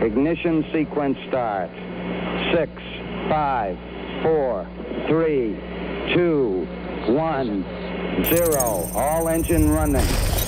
Ignition sequence start. Six, five, four, three, two, one, zero. All engine running.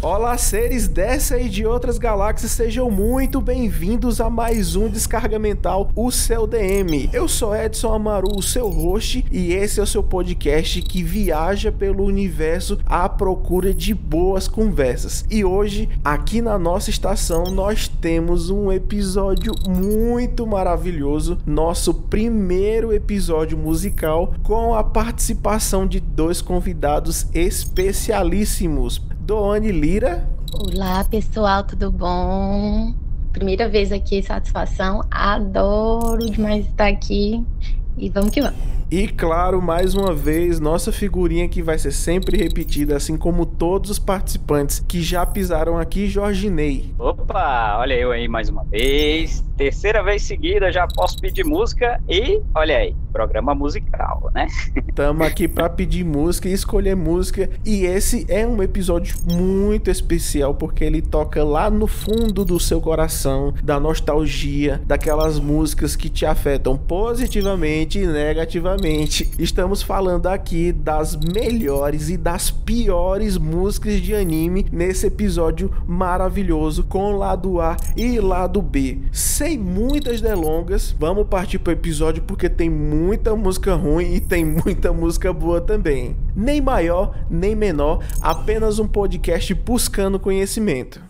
Olá, seres dessa e de outras galáxias, sejam muito bem-vindos a mais um Descarga Mental, o seu DM. Eu sou Edson Amaru, o seu host, e esse é o seu podcast que viaja pelo universo à procura de boas conversas. E hoje, aqui na nossa estação, nós temos um episódio muito maravilhoso, nosso primeiro episódio musical com a participação de dois convidados especialíssimos. Doane Lira. Olá, pessoal, tudo bom? Primeira vez aqui, satisfação. Adoro demais estar aqui. E vamos que vamos. E claro, mais uma vez, nossa figurinha que vai ser sempre repetida, assim como todos os participantes que já pisaram aqui, Jorginei. Opa, olha eu aí mais uma vez. Terceira vez seguida, já posso pedir música e, olha aí, programa musical, né? Estamos aqui para pedir música e escolher música. E esse é um episódio muito especial porque ele toca lá no fundo do seu coração, da nostalgia, daquelas músicas que te afetam positivamente e negativamente estamos falando aqui das melhores e das piores músicas de anime nesse episódio maravilhoso com lado A e lado B. Sem muitas delongas, vamos partir para o episódio porque tem muita música ruim e tem muita música boa também. Nem maior, nem menor, apenas um podcast buscando conhecimento.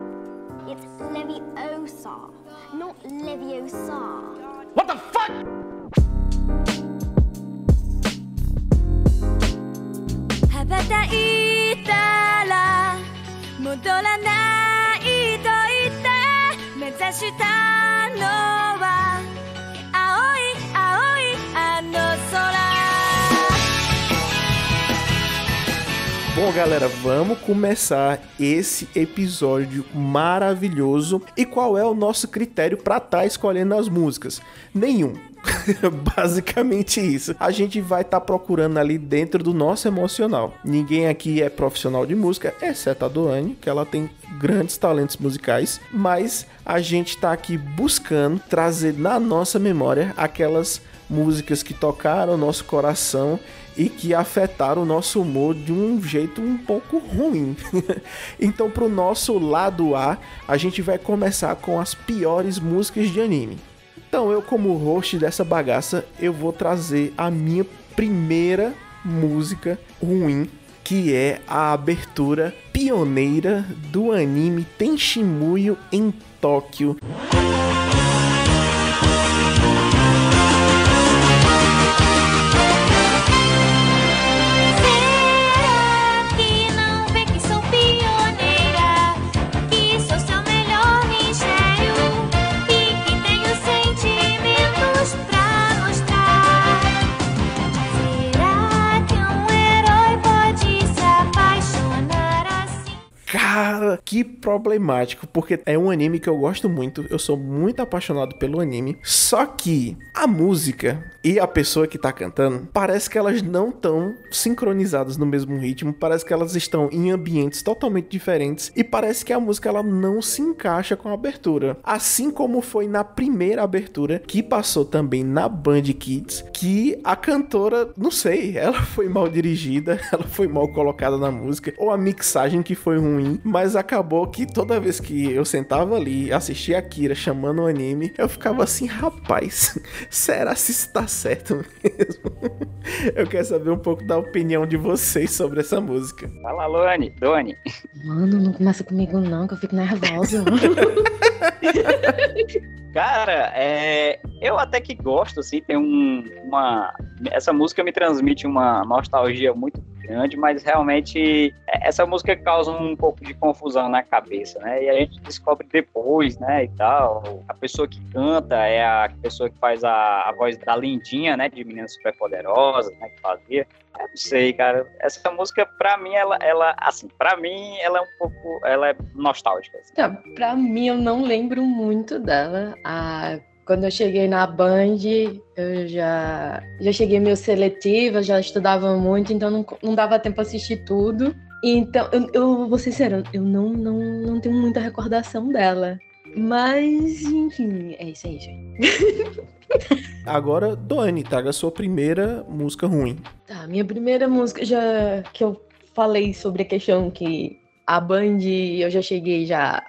たいたら戻らないと言って目指したのは青い青いあの空 Bom, galera, vamos começar esse episódio maravilhoso. E qual é o nosso critério para estar tá escolhendo as músicas? Nenhum. Basicamente isso. A gente vai estar tá procurando ali dentro do nosso emocional. Ninguém aqui é profissional de música, exceto a Doane, que ela tem grandes talentos musicais, mas a gente está aqui buscando trazer na nossa memória aquelas músicas que tocaram o nosso coração e que afetaram o nosso humor de um jeito um pouco ruim. então, para o nosso lado A, a gente vai começar com as piores músicas de anime. Então, eu como host dessa bagaça, eu vou trazer a minha primeira música ruim, que é a abertura pioneira do anime Tenshimuyo em Tóquio. Problemático, porque é um anime que eu gosto muito, eu sou muito apaixonado pelo anime, só que a música e a pessoa que tá cantando, parece que elas não estão sincronizadas no mesmo ritmo, parece que elas estão em ambientes totalmente diferentes e parece que a música ela não se encaixa com a abertura. Assim como foi na primeira abertura, que passou também na Band Kids, que a cantora, não sei, ela foi mal dirigida, ela foi mal colocada na música, ou a mixagem que foi ruim, mas acabou que toda vez que eu sentava ali, assistia a Kira chamando o anime, eu ficava assim, rapaz, será se está certo mesmo? eu quero saber um pouco da opinião de vocês sobre essa música. Fala, Luane, Doni. Mano, não começa comigo não, que eu fico nervosa. Cara, é, eu até que gosto, assim, tem um, uma... Essa música me transmite uma nostalgia muito grande, mas realmente é, essa música causa um pouco de confusão na cabeça, né? E a gente descobre depois, né, e tal. A pessoa que canta é a pessoa que faz a, a voz da Lindinha, né, de Meninas Superpoderosas, né, que fazia. Eu não sei, cara. Essa música, pra mim, ela, ela assim, pra mim, ela é um pouco, ela é nostálgica. Assim. Tá, pra mim, eu não lembro muito dela. A quando eu cheguei na Band, eu já, já cheguei meio seletiva, já estudava muito, então não, não dava tempo assistir tudo. Então, eu, eu vou ser sincera, eu não, não, não tenho muita recordação dela. Mas, enfim, é isso aí, gente. Agora, Doane, traga a sua primeira música ruim. Tá, minha primeira música, já que eu falei sobre a questão que a Band eu já cheguei já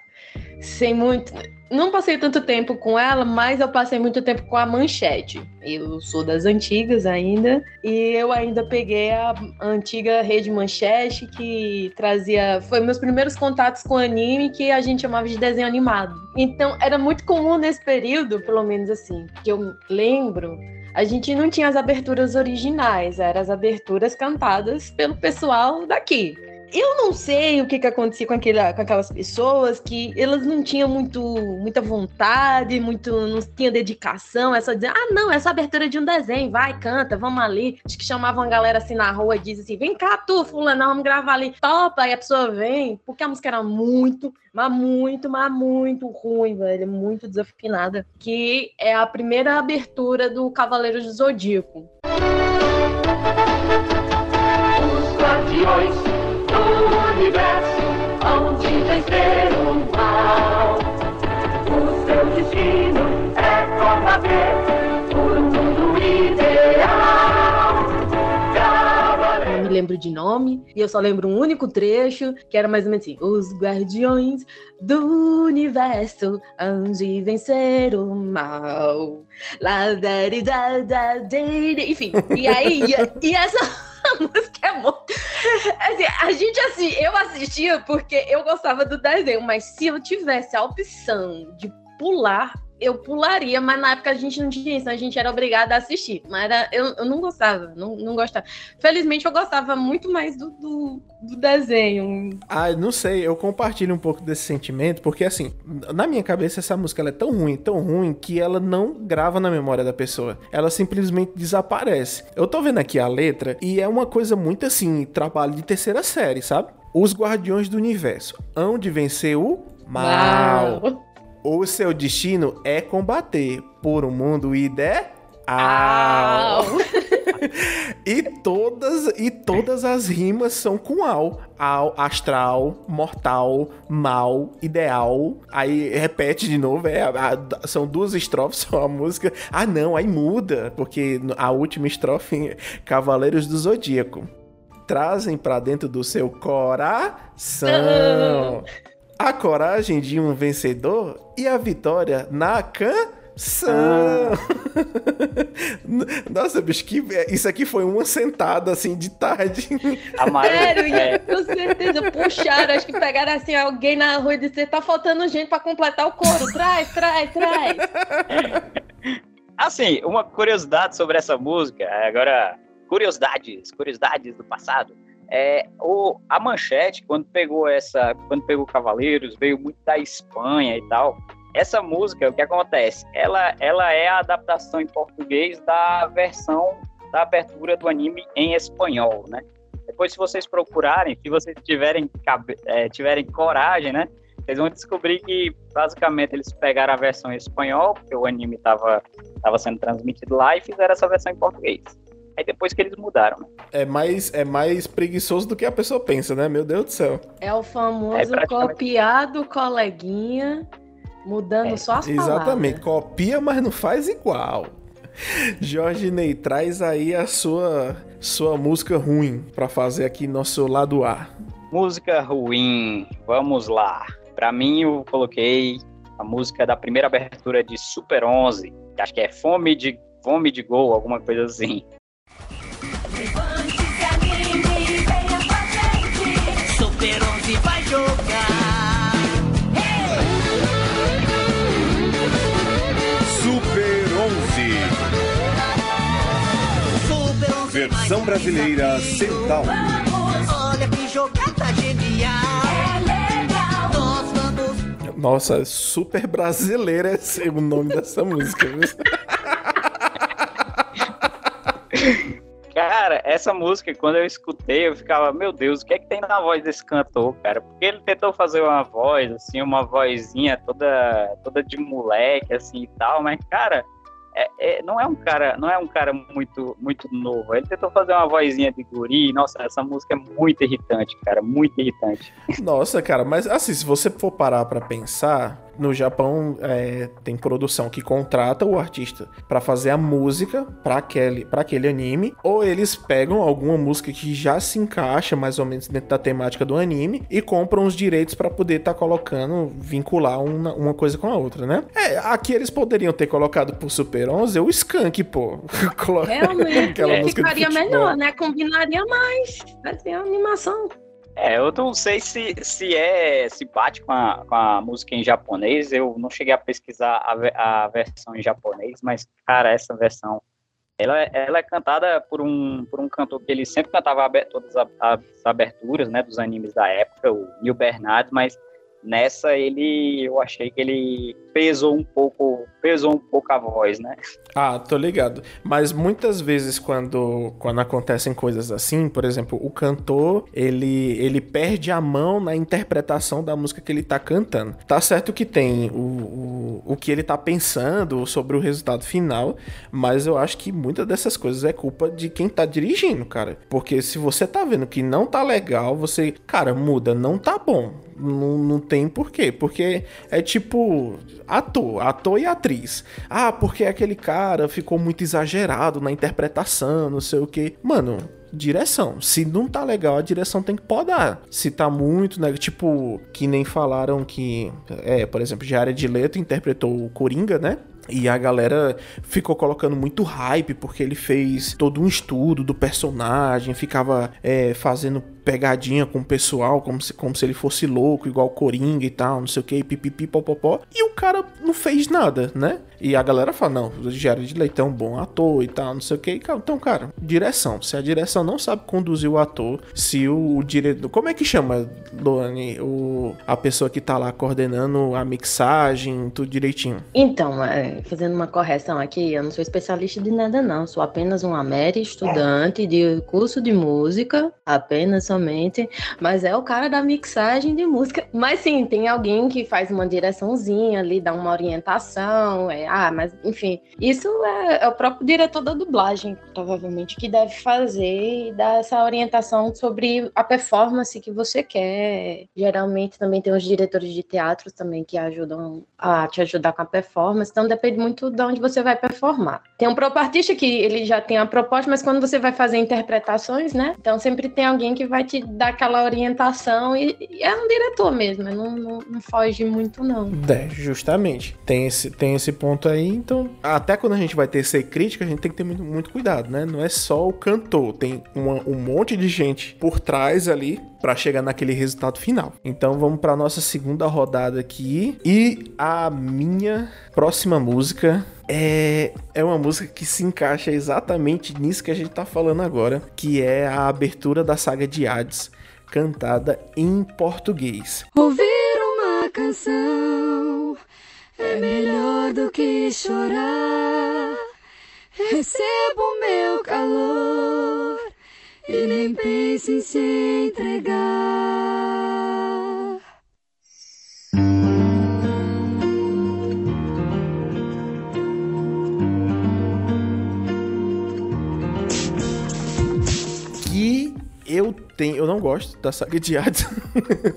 sem muito não passei tanto tempo com ela, mas eu passei muito tempo com a Manchete. Eu sou das antigas ainda, e eu ainda peguei a antiga rede Manchete, que trazia. Foi meus primeiros contatos com anime, que a gente chamava de desenho animado. Então, era muito comum nesse período, pelo menos assim, que eu lembro. A gente não tinha as aberturas originais, eram as aberturas cantadas pelo pessoal daqui. Eu não sei o que, que acontecia com, aquele, com aquelas pessoas que elas não tinham muito, muita vontade, muito, não tinha dedicação, é só dizer, ah, não, essa abertura de um desenho, vai, canta, vamos ali. Acho que chamavam a galera assim na rua e diz assim, vem cá tu, fulano, vamos gravar ali, topa, e a pessoa vem, porque a música era muito, mas muito, mas muito ruim, velho, muito desafinada, que é a primeira abertura do Cavaleiro do Zodíaco. Os guardiões vencer o mal. O seu destino é por um mundo ideal. Não me lembro de nome, e eu só lembro um único trecho, que era mais ou menos assim: Os guardiões do universo, onde vencer o mal. Lá, da, da, da, da, enfim, e aí, e, e essa. a música é muito. Assim, a gente assim, eu assistia porque eu gostava do desenho, mas se eu tivesse a opção de pular eu pularia, mas na época a gente não tinha isso, a gente era obrigada a assistir. Mas era, eu, eu não gostava, não, não gostava. Felizmente eu gostava muito mais do, do, do, desenho. Ah, não sei, eu compartilho um pouco desse sentimento, porque assim, na minha cabeça essa música é tão ruim, tão ruim, que ela não grava na memória da pessoa. Ela simplesmente desaparece. Eu tô vendo aqui a letra e é uma coisa muito assim, trabalho de terceira série, sabe? Os Guardiões do Universo. Hão de vencer o mal. Uau. O seu destino é combater por um mundo ideal. e todas e todas as rimas são com al. Al, astral, mortal, mal, ideal. Aí repete de novo, é, a, são duas estrofes só a música. Ah, não, aí muda, porque a última estrofe Cavaleiros do Zodíaco trazem para dentro do seu coração a coragem de um vencedor e a vitória na canção. Ah. Nossa, bicho, que, isso aqui foi uma sentada assim de tarde. Sério, é. com certeza. Puxaram, acho que pegaram assim alguém na rua e disseram: tá faltando gente para completar o coro. Traz, traz, traz. Assim, uma curiosidade sobre essa música, agora, curiosidades, curiosidades do passado. É, o, a Manchete, quando pegou essa, quando pegou Cavaleiros, veio muito da Espanha e tal. Essa música, o que acontece? Ela, ela é a adaptação em português da versão da abertura do anime em espanhol, né? Depois, se vocês procurarem, se vocês tiverem, é, tiverem coragem, né? Vocês vão descobrir que, basicamente, eles pegaram a versão em espanhol, porque o anime estava tava sendo transmitido lá, e fizeram essa versão em português. Aí depois que eles mudaram, né? É mais, é mais preguiçoso do que a pessoa pensa, né? Meu Deus do céu. É o famoso é praticamente... copiado coleguinha, mudando é. só as palavras. Exatamente, copia, mas não faz igual. Jorge Ney, traz aí a sua, sua música ruim para fazer aqui nosso lado A. Música ruim, vamos lá. Para mim, eu coloquei a música da primeira abertura de Super 11, que acho que é Fome de Fome de Gol, alguma coisa assim. 11. Versão brasileira Central. Olha que jogada genial. Nossa, super brasileira é o nome dessa música. Cara, essa música, quando eu escutei, eu ficava, meu Deus, o que é que tem na voz desse cantor, cara? Porque ele tentou fazer uma voz, assim, uma vozinha toda, toda de moleque, assim, e tal, mas, cara, é, é, não é um cara, não é um cara muito, muito novo. Ele tentou fazer uma vozinha de guri. Nossa, essa música é muito irritante, cara, muito irritante. Nossa, cara, mas assim, se você for parar para pensar, no Japão é, tem produção que contrata o artista para fazer a música para aquele, pra aquele anime, ou eles pegam alguma música que já se encaixa mais ou menos dentro da temática do anime e compram os direitos para poder estar tá colocando, vincular uma, uma coisa com a outra, né? É, aqui eles poderiam ter colocado pro Super 11 o Skunk, pô. Realmente, Aquela é, ficaria melhor, né? Combinaria mais, fazer a animação. É, eu não sei se, se é se bate com a, com a música em japonês. Eu não cheguei a pesquisar a, a versão em japonês, mas, cara, essa versão ela, ela é cantada por um, por um cantor que ele sempre cantava todas as aberturas né, dos animes da época, o Neil Bernard, mas nessa ele eu achei que ele pesou um pouco pesou um pouco a voz né? Ah tô ligado. Mas muitas vezes quando quando acontecem coisas assim por exemplo o cantor ele ele perde a mão na interpretação da música que ele tá cantando. Tá certo que tem o, o, o que ele tá pensando sobre o resultado final mas eu acho que muitas dessas coisas é culpa de quem tá dirigindo cara. Porque se você tá vendo que não tá legal você cara muda não tá bom não, não tem porquê. Porque é tipo ator, ator e atriz. Ah, porque aquele cara ficou muito exagerado na interpretação, não sei o que. Mano, direção. Se não tá legal, a direção tem que podar. Se tá muito, né? Tipo, que nem falaram que. É, por exemplo, Jared Leto interpretou o Coringa, né? E a galera ficou colocando muito hype porque ele fez todo um estudo do personagem, ficava é, fazendo pegadinha com o pessoal, como se, como se ele fosse louco, igual Coringa e tal, não sei o que, pipipi, popopó. E o cara não fez nada, né? E a galera fala, não, o Jared Leitão é um bom ator e tal, não sei o que. Então, cara, direção. Se a direção não sabe conduzir o ator, se o, o diretor... Como é que chama, Luane, o, a pessoa que tá lá coordenando a mixagem, tudo direitinho? Então, é, fazendo uma correção aqui, eu não sou especialista de nada não, sou apenas uma mera estudante de curso de música, apenas mas é o cara da mixagem de música. Mas sim, tem alguém que faz uma direçãozinha ali, dá uma orientação, é, ah, mas enfim, isso é, é o próprio diretor da dublagem, provavelmente, que deve fazer e dar essa orientação sobre a performance que você quer. Geralmente também tem os diretores de teatro também que ajudam a te ajudar com a performance, então depende muito de onde você vai performar. Tem um próprio artista que ele já tem a proposta, mas quando você vai fazer interpretações, né? Então sempre tem alguém que vai te dar aquela orientação e, e é um diretor mesmo, não, não, não, foge muito não. É, justamente. Tem esse, tem esse ponto aí, então até quando a gente vai ter crítica, a gente tem que ter muito, muito cuidado, né? Não é só o cantor, tem uma, um monte de gente por trás ali para chegar naquele resultado final. Então vamos para nossa segunda rodada aqui e a minha próxima música é, é uma música que se encaixa exatamente nisso que a gente tá falando agora, que é a abertura da saga de Hades, cantada em português. Ouvir uma canção é melhor do que chorar. Recebo meu calor e nem pense em se entregar. Eu tem, eu não gosto da saga de Hades,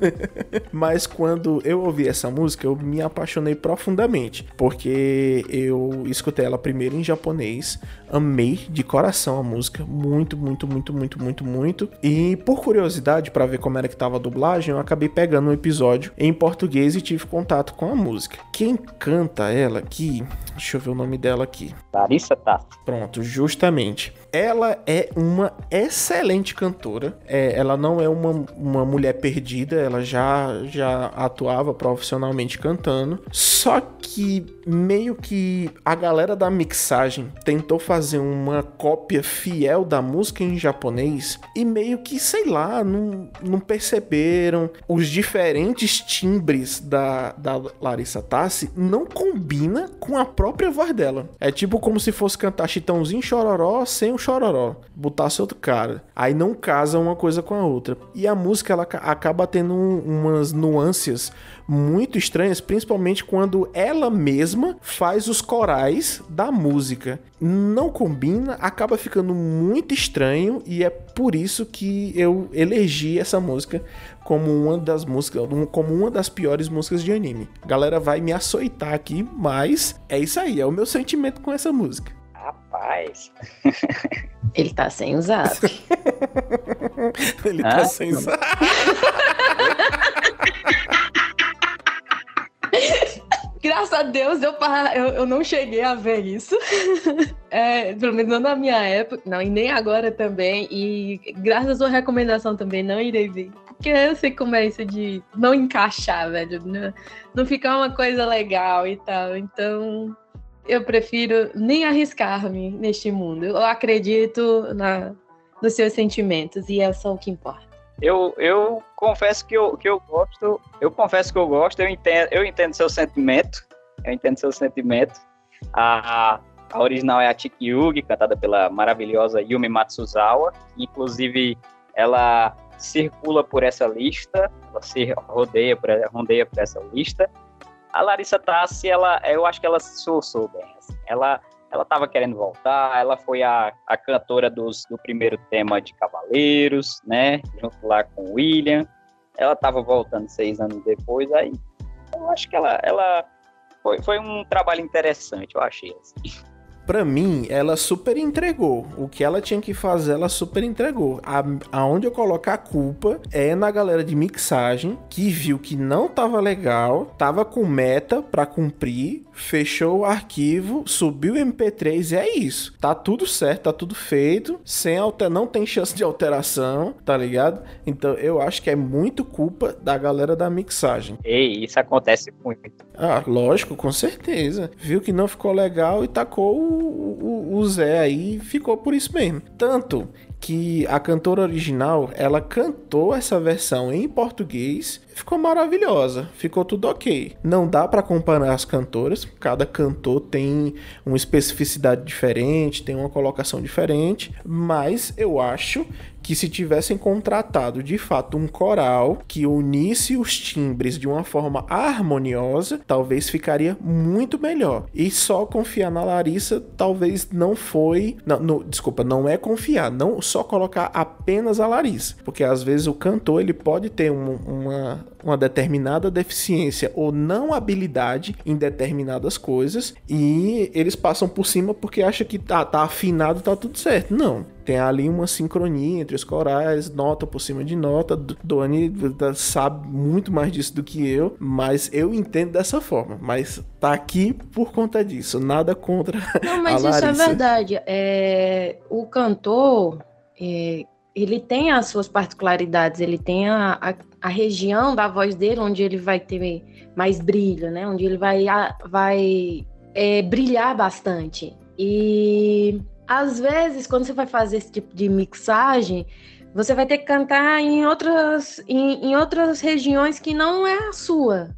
mas quando eu ouvi essa música, eu me apaixonei profundamente, porque eu escutei ela primeiro em japonês, amei de coração a música, muito, muito, muito, muito, muito, muito, e por curiosidade para ver como era que tava a dublagem, eu acabei pegando um episódio em português e tive contato com a música. Quem canta ela aqui, deixa eu ver o nome dela aqui. Larissa Tá. Pronto, justamente. Ela é uma excelente cantora. É, ela não é uma, uma mulher perdida, ela já, já atuava profissionalmente cantando. Só que meio que a galera da mixagem tentou fazer uma cópia fiel da música em japonês e meio que, sei lá, não, não perceberam os diferentes timbres da, da Larissa Tassi não combina com a própria voz dela. É tipo como se fosse cantar Chitãozinho Chororó sem o Chororó. Botasse outro cara. Aí não casa uma coisa com a outra. E a música ela acaba tendo umas nuances muito estranhas, principalmente quando ela mesma faz os corais da música. Não combina, acaba ficando muito estranho e é por isso que eu elegi essa música como uma das músicas, como uma das piores músicas de anime. A galera vai me açoitar aqui, mas é isso aí, é o meu sentimento com essa música. Rapaz. Ele tá sem zap. Ele tá sem zap. Graças a Deus eu, eu, eu não cheguei a ver isso. É, pelo menos não na minha época, não, e nem agora também. E graças à sua recomendação também não irei ver. Porque eu sei como é isso de não encaixar, velho. Não, não ficar uma coisa legal e tal. Então, eu prefiro nem arriscar-me neste mundo. Eu acredito na, nos seus sentimentos e é só o que importa. Eu, eu confesso que eu, que eu gosto, eu confesso que eu gosto, eu entendo, eu entendo seu sentimento, eu entendo seu sentimento. A, a original é a Tiki Yugi, cantada pela maravilhosa Yumi Matsuzawa, inclusive ela circula por essa lista, ela se rodeia por, rodeia por essa lista. A Larissa Tassi, ela, eu acho que ela soçou bem. Assim. Ela ela estava querendo voltar, ela foi a, a cantora dos, do primeiro tema de Cavaleiros, né? Junto lá com o William. Ela estava voltando seis anos depois, aí eu acho que ela, ela foi, foi um trabalho interessante, eu achei. Assim para mim, ela super entregou. O que ela tinha que fazer, ela super entregou. A, aonde eu coloco a culpa é na galera de mixagem que viu que não tava legal, tava com meta para cumprir, fechou o arquivo, subiu o MP3 e é isso. Tá tudo certo, tá tudo feito, sem alter, não tem chance de alteração, tá ligado? Então eu acho que é muito culpa da galera da mixagem. Ei, isso acontece muito. Ah, lógico, com certeza. Viu que não ficou legal e tacou o, o, o Zé aí ficou por isso mesmo. Tanto que a cantora original, ela cantou essa versão em português, ficou maravilhosa, ficou tudo ok. Não dá para comparar as cantoras, cada cantor tem uma especificidade diferente, tem uma colocação diferente, mas eu acho que se tivessem contratado de fato um coral que unisse os timbres de uma forma harmoniosa, talvez ficaria muito melhor. E só confiar na Larissa talvez não foi, não, no, desculpa, não é confiar, não só colocar apenas a Larissa, porque às vezes o cantor ele pode ter um, uma uma determinada deficiência ou não habilidade em determinadas coisas e eles passam por cima porque acham que tá, tá afinado, tá tudo certo. Não. Tem ali uma sincronia entre os corais, nota por cima de nota. Doni sabe muito mais disso do que eu, mas eu entendo dessa forma. Mas tá aqui por conta disso, nada contra. Não, mas isso é verdade. É, o cantor, é, ele tem as suas particularidades, ele tem a, a, a, região da voz dele onde ele vai ter mais brilho, né? Onde ele vai, vai é, brilhar bastante. E às vezes, quando você vai fazer esse tipo de mixagem, você vai ter que cantar em outras, em, em outras regiões que não é a sua.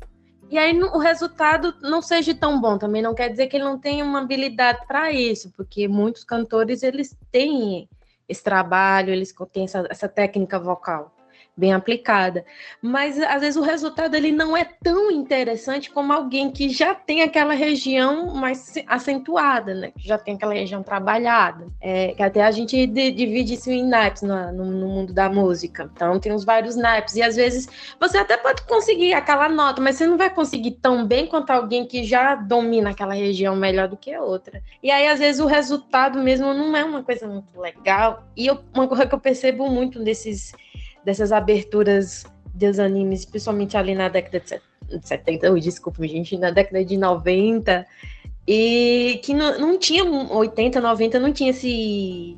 E aí o resultado não seja tão bom. Também não quer dizer que ele não tenha uma habilidade para isso, porque muitos cantores eles têm esse trabalho, eles têm essa, essa técnica vocal bem aplicada. Mas às vezes o resultado ele não é tão interessante como alguém que já tem aquela região mais acentuada, né? Que já tem aquela região trabalhada. É, que até a gente divide isso em naipes no, no, mundo da música. Então tem os vários naipes. E às vezes você até pode conseguir aquela nota, mas você não vai conseguir tão bem quanto alguém que já domina aquela região melhor do que outra. E aí, às vezes, o resultado mesmo não é uma coisa muito legal. E eu, uma coisa que eu percebo muito nesses dessas aberturas dos animes, principalmente ali na década de 70, oh, desculpa, gente, na década de 90, e que não, não tinha 80, 90, não tinha esse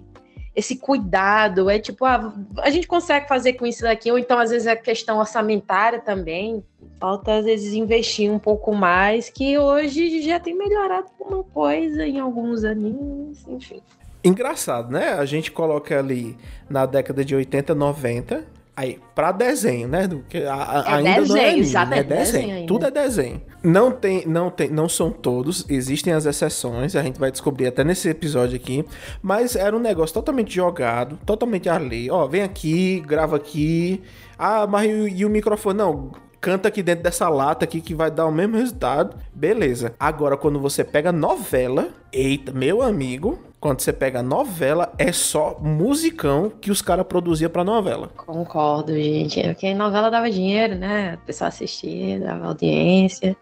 esse cuidado, é tipo, ah, a gente consegue fazer com isso daqui, ou então às vezes é questão orçamentária também, falta às vezes investir um pouco mais, que hoje já tem melhorado uma coisa em alguns animes, enfim. Engraçado, né? A gente coloca ali na década de 80, 90, Aí, pra desenho, né? A- a- É ainda não é desenho, anime, exato, é é desenho. desenho. Tudo é desenho. Não tem, não tem, não são todos, existem as exceções, a gente vai descobrir até nesse episódio aqui, mas era um negócio totalmente jogado, totalmente ali. Ó, vem aqui, grava aqui. Ah, mas e, e o microfone? Não, canta aqui dentro dessa lata aqui que vai dar o mesmo resultado. Beleza. Agora, quando você pega novela, eita, meu amigo, quando você pega novela, é só musicão que os caras produziam pra novela. Concordo, gente. Porque novela dava dinheiro, né? A pessoa assistia, dava audiência.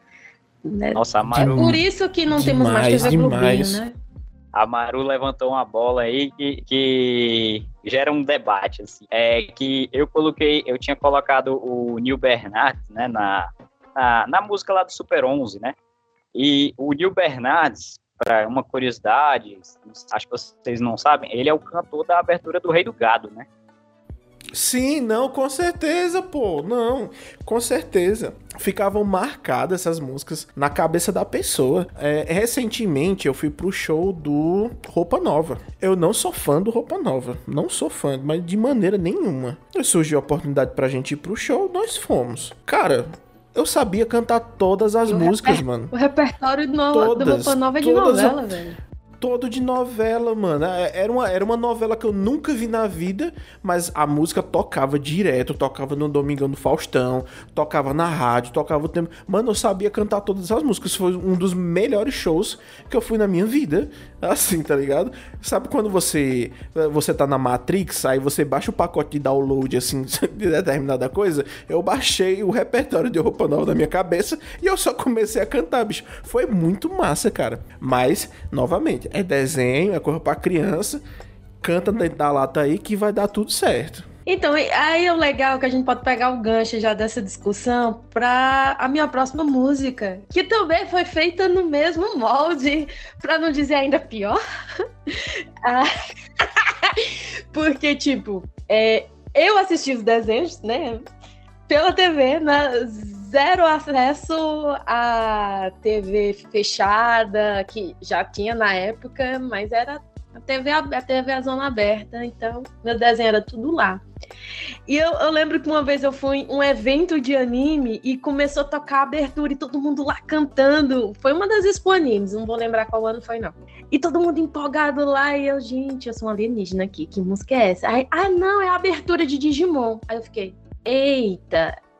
né? Nossa, a É Maru, por isso que não temos mais Demais, TV Globinho, demais. né? a Maru levantou uma bola aí que, que gera um debate, assim. É que eu coloquei, eu tinha colocado o Neil Bernardes, né, na, na, na música lá do Super 11, né? E o Neil Bernardes, para uma curiosidade, acho que vocês não sabem, ele é o cantor da abertura do Rei do Gado, né? Sim, não, com certeza, pô. Não, com certeza. Ficavam marcadas essas músicas na cabeça da pessoa. É, recentemente eu fui pro show do Roupa Nova. Eu não sou fã do Roupa Nova. Não sou fã, mas de maneira nenhuma. Surgiu a oportunidade pra gente ir pro show, nós fomos. Cara, eu sabia cantar todas as músicas, mano. O repertório do, Roupa Nova é de novela, velho. Todo de novela, mano. É, Era uma, era uma novela que eu nunca vi na vida, mas a música tocava direto, tocava no Domingão do Faustão, tocava na rádio, tocava o tempo. Mano, eu sabia cantar todas as músicas. Foi um dos melhores shows que eu fui na minha vida. Assim, tá ligado? Sabe quando você você tá na Matrix, aí você baixa o pacote de download, assim, de determinada coisa? Eu baixei o repertório de roupa nova da minha cabeça e eu só comecei a cantar, bicho. Foi muito massa, cara. Mas, novamente, é desenho, é coisa pra criança. Canta dentro da lata aí que vai dar tudo certo. Então, aí é o legal que a gente pode pegar o gancho já dessa discussão para a minha próxima música, que também foi feita no mesmo molde, para não dizer ainda pior. Ah, Porque, tipo, é, eu assisti os desenhos, né, pela TV, né, zero acesso à TV fechada, que já tinha na época, mas era a TV, a TV a zona aberta, então meu desenho era tudo lá. E eu, eu lembro que uma vez eu fui em um evento de anime e começou a tocar a abertura e todo mundo lá cantando. Foi uma das Expo Animes, não vou lembrar qual ano foi, não. E todo mundo empolgado lá e eu, gente, eu sou um alienígena aqui, que música é essa? Aí, ah, não, é a abertura de Digimon. Aí eu fiquei, eita,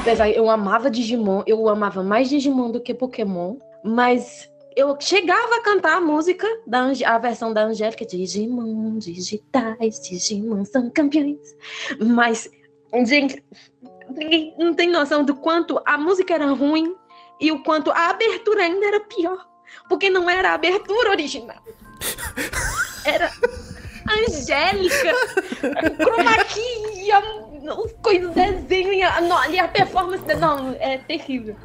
Apesar, eu amava Digimon, eu amava mais Digimon do que Pokémon, mas eu chegava a cantar a música, da Ange- a versão da Angélica, Digimon, digitais, Digimon são campeões. Mas, gente, ninguém não tem noção do quanto a música era ruim e o quanto a abertura ainda era pior. Porque não era a abertura original. Era Angélica, chroma key, os coisas desenho e a, no- e a performance. Não, é terrível.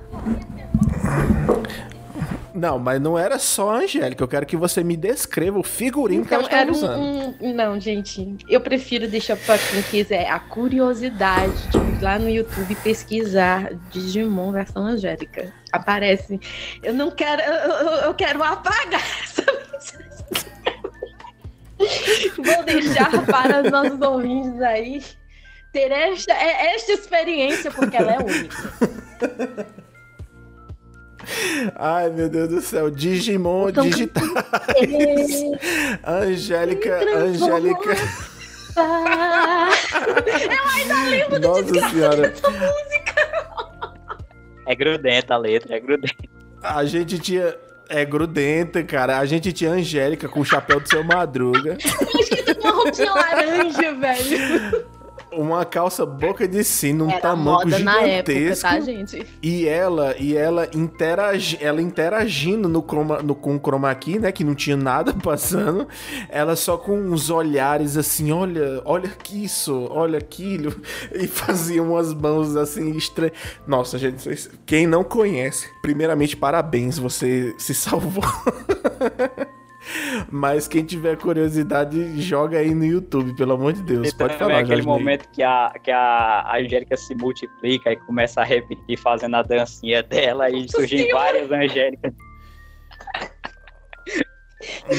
Não, mas não era só a Angélica. Eu quero que você me descreva o figurino que ela Então, estava usando. um, um- Não, gente, eu prefiro deixar pra quem quiser a curiosidade de ir lá no YouTube pesquisar Digimon versão Angélica. Aparece. Eu não quero. Eu, eu- eu quero apagar essa mensagem. Vou deixar para os nossos ouvintes aí ter esta, é- esta experiência, porque ela é única. Ai, meu Deus do céu. Digimon Então, digital. Angélica, Angélica. Eu ainda lembro do Nossa desgraça senhora. dessa música. É grudenta a letra, é grudenta. A gente tinha. É grudenta, cara. A gente tinha Angélica com o chapéu do seu madruga. Escrito com uma roupinha laranja, velho. Uma calça boca de sino, um Era tamanco na época, gigantesco. tá, gente? E ela, e ela, interagi, ela interagindo no chroma, no, com o chroma key, né? Que não tinha nada passando. Ela só com uns olhares assim, olha, olha que isso, olha aquilo. E fazia umas mãos assim estranhas. Nossa, gente, quem não conhece, primeiramente, parabéns, você se salvou. Mas quem tiver curiosidade, joga aí no YouTube, pelo amor de Deus. E Pode também falar, é aquele Jorge Ney. momento que a, que a Angélica se multiplica e começa a repetir fazendo a dancinha dela e surgem várias Angélicas.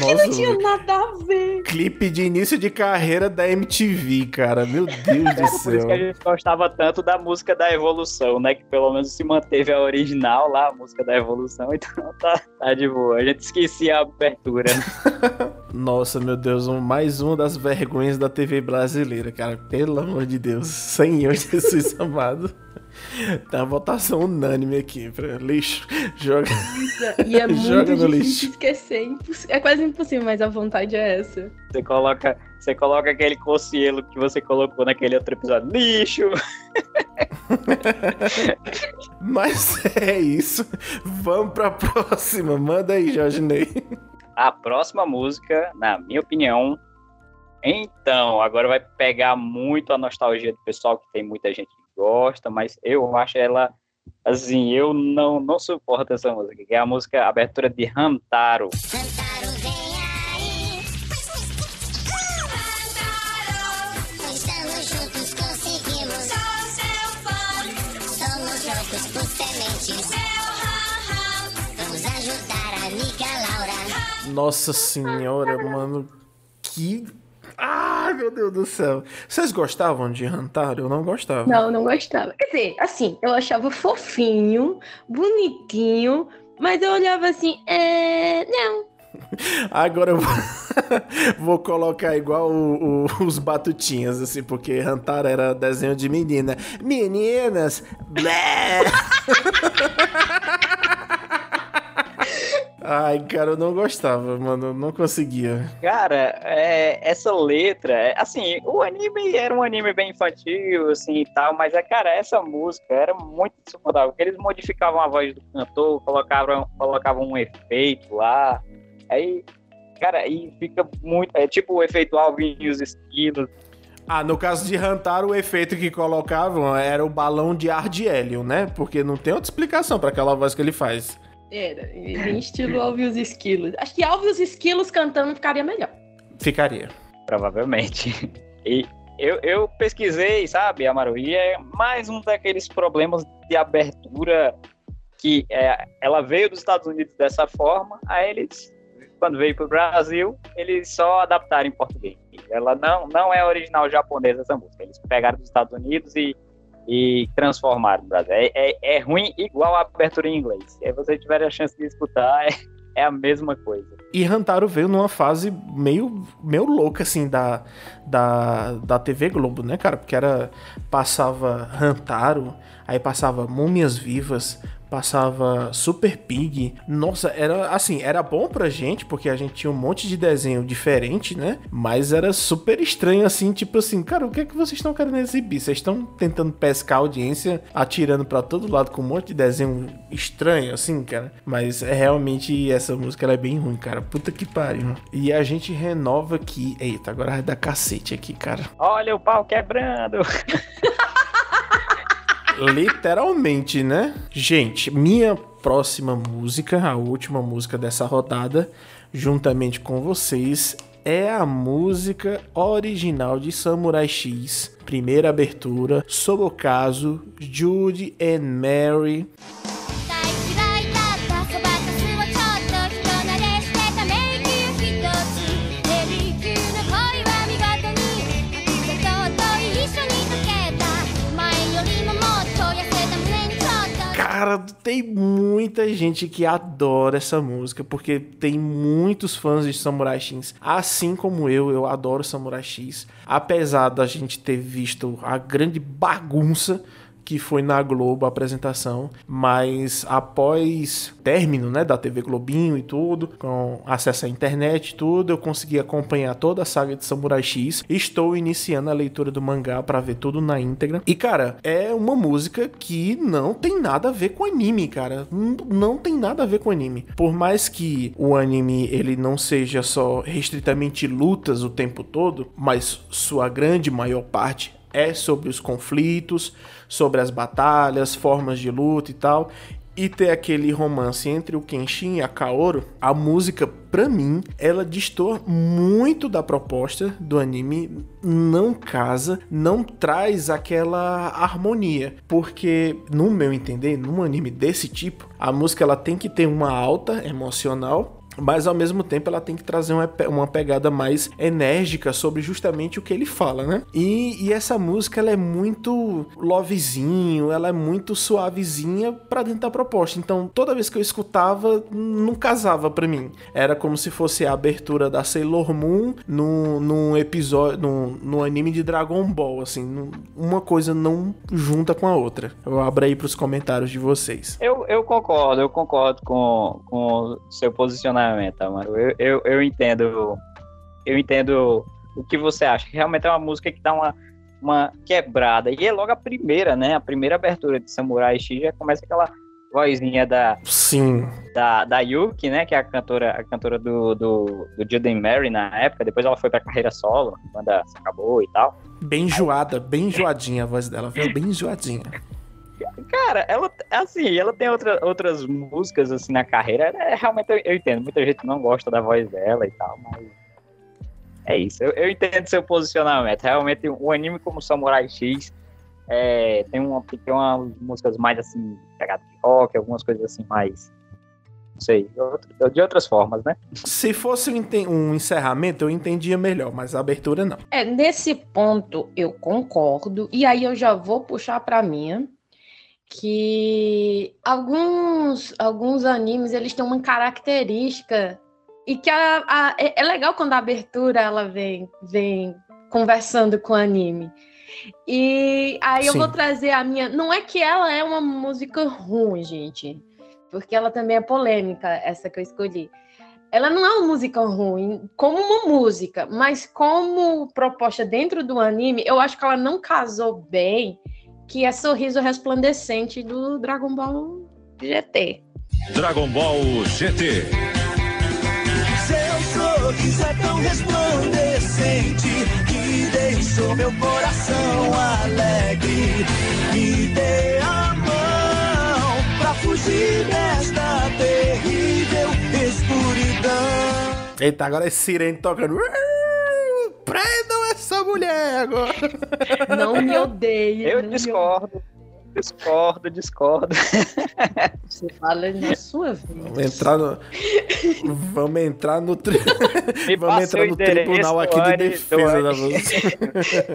Nossa, Não tinha nada a ver. clipe de início de carreira da MTV, cara. Meu Deus do Por isso céu. que a gente gostava tanto da música da Evolução, né? Que pelo menos se manteve a original lá, a música da Evolução, então tá, tá de boa. A gente esquecia a abertura. Nossa, meu Deus, um- mais uma das vergonhas da TV brasileira, cara. Pelo amor de Deus. Senhor Jesus amado. Tá uma votação unânime aqui pra lixo. Joga. E é muito Joga no difícil lixo. esquecer. imposs- É quase impossível, mas a vontade é essa. Você coloca, você coloca aquele cocielo que você colocou naquele outro episódio. Lixo! Mas é isso. Vamos pra próxima. Manda aí, Jorge Ney. A próxima música, na minha opinião, então, agora vai pegar muito a nostalgia do pessoal, que tem muita gente que gosta, mas eu acho ela, assim, eu não, não suporto essa música, que é a música abertura de Hantaro. Cantaro vem aí. Cantaro. Estamos juntos, conseguimos. Sou seu fã. Somos loucos por sementes. Seu ram, Vamos ajudar a amiga Laura. Nossa senhora, mano. Que. Ah, meu Deus do céu. Vocês gostavam de Hantaro? Eu não gostava. Não, não gostava. Quer dizer, assim, eu achava fofinho, bonitinho, mas eu olhava assim, é. Não. Agora eu vou, colocar igual o- o- os batutinhas, assim, porque Hantaro era desenho de menina. Meninas! Blé! Ai, cara, eu não gostava, mano. Eu não conseguia. Cara, é, essa letra, é, assim, o anime era um anime bem infantil, assim, e tal, mas, é, cara, essa música era muito insuportável, porque eles modificavam a voz do cantor, colocavam, colocavam um efeito lá, aí, cara, aí fica muito, é tipo o efeito Alvin e os esquilos, Ah, no caso de Hantaro, o efeito que colocavam era o balão de ar de hélio, né? Porque não tem outra explicação pra aquela voz que ele faz. Era, em estilo Alvin e os Esquilos. Acho que Alvin e os Esquilos cantando ficaria melhor. Ficaria. provavelmente. E eu, eu pesquisei, sabe, Amaru, e é mais um daqueles problemas de abertura que é, ela veio dos Estados Unidos dessa forma, aí eles, quando veio para o Brasil, eles só adaptaram em português. Ela não, não é original japonesa essa música, eles pegaram dos Estados Unidos e, e transformaram no Brasil. É, é, é ruim igual a abertura em inglês. Se você tiver a chance de escutar, é, é a mesma coisa. E Hantaro veio numa fase meio, meio louca, assim, da, da, da TV Globo, né, cara? Porque era. Passava Hantaro, aí passava Múmias Vivas, passava Super Pig. Nossa, era assim, era bom pra gente, porque a gente tinha um monte de desenho diferente, né? Mas era super estranho, assim, tipo assim, cara, o que é que vocês estão querendo exibir? Vocês estão tentando pescar a audiência, atirando pra todo lado com um monte de desenho estranho, assim, cara. Mas é realmente essa música é bem ruim, cara. Puta que pariu. E a gente renova aqui. Eita, agora vai dar cacete aqui, cara. Olha o pau quebrando! Literalmente, né? Gente, minha próxima música, a última música dessa rodada, juntamente com vocês, é a música original de Samurai X. Primeira abertura, sob o caso Judy and Mary. Cara, tem muita gente que adora essa música, porque tem muitos fãs de Samurai X. Assim como eu, eu adoro Samurai X. Apesar da gente ter visto a grande bagunça que foi na Globo a apresentação, mas após término, né, da TV Globinho e tudo, com acesso à internet e tudo, eu consegui acompanhar toda a saga de Samurai X. Estou iniciando a leitura do mangá para ver tudo na íntegra. E cara, é uma música que não tem nada a ver com anime, cara. Não tem nada a ver com anime. Por mais que o anime ele não seja só restritamente lutas o tempo todo, mas sua grande maior parte é sobre os conflitos, sobre as batalhas, formas de luta e tal. E ter aquele romance entre o Kenshin e a Kaoru, a música, pra mim, ela distor muito da proposta do anime, não casa, não traz aquela harmonia. Porque, no meu entender, num anime desse tipo, a música ela tem que ter uma alta emocional mas ao mesmo tempo ela tem que trazer uma, uma pegada mais enérgica sobre justamente o que ele fala, né? E, e essa música ela é muito lovezinho, ela é muito suavezinha pra dentro da proposta. Então toda vez que eu escutava, não casava pra mim. Era como se fosse a abertura da Sailor Moon num, num episódio, num, num anime de Dragon Ball, assim. uma coisa não junta com a outra. Eu abro aí pros comentários de vocês. Eu, eu concordo, eu concordo com, com seu posicionamento, Amaro. Eu, eu, eu entendo. Eu entendo o que você acha. que Realmente é uma música que dá uma, uma quebrada. E é logo a primeira, né? A primeira abertura de Samurai X já começa aquela vozinha da, Sim, da, da Yuki, né? Que é a cantora, a cantora do, do, do Juden Mary na época. Depois ela foi pra carreira solo, se acabou e tal. Bem enjoada, bem enjoadinha a voz dela, viu? Bem enjoadinha. Cara, ela, assim, ela tem outra, outras músicas, assim, na carreira. É, realmente eu, eu entendo. Muita gente não gosta da voz dela e tal, mas. É isso. Eu, eu entendo seu posicionamento. Realmente, um anime como Samurai X é, tem, uma, tem umas músicas mais, assim, pegada de rock, algumas coisas assim, mais. Não sei, de outras formas, né? Se fosse um, encerramento, eu entendia melhor, mas a abertura não. É, nesse ponto eu concordo, e aí eu já vou puxar para minha, que alguns, alguns animes eles têm uma característica e que a, a- é, é legal quando a abertura ela vem, vem conversando com o anime. E aí eu Sim. vou trazer a minha. Não é que ela é uma música ruim, gente, porque ela também é polêmica, essa que eu escolhi ela não é uma música ruim como uma música, mas como proposta dentro do anime, eu acho que ela não casou bem, que é Sorriso Resplandecente do Dragon Ball GT. Dragon Ball GT. Seu sorriso é tão resplandecente que deixou meu coração alegre. Me dê a mão pra fugir desta terrível escuridão. Eita, agora é sirene tocando. Prendam essa mulher agora. Não me odeie. Eu não me discordo. Discordo, discordo. Você fala na sua vez. Vamos entrar no. Vamos entrar no. Tri... Vamos entrar no tribunal aqui de defesa do da você.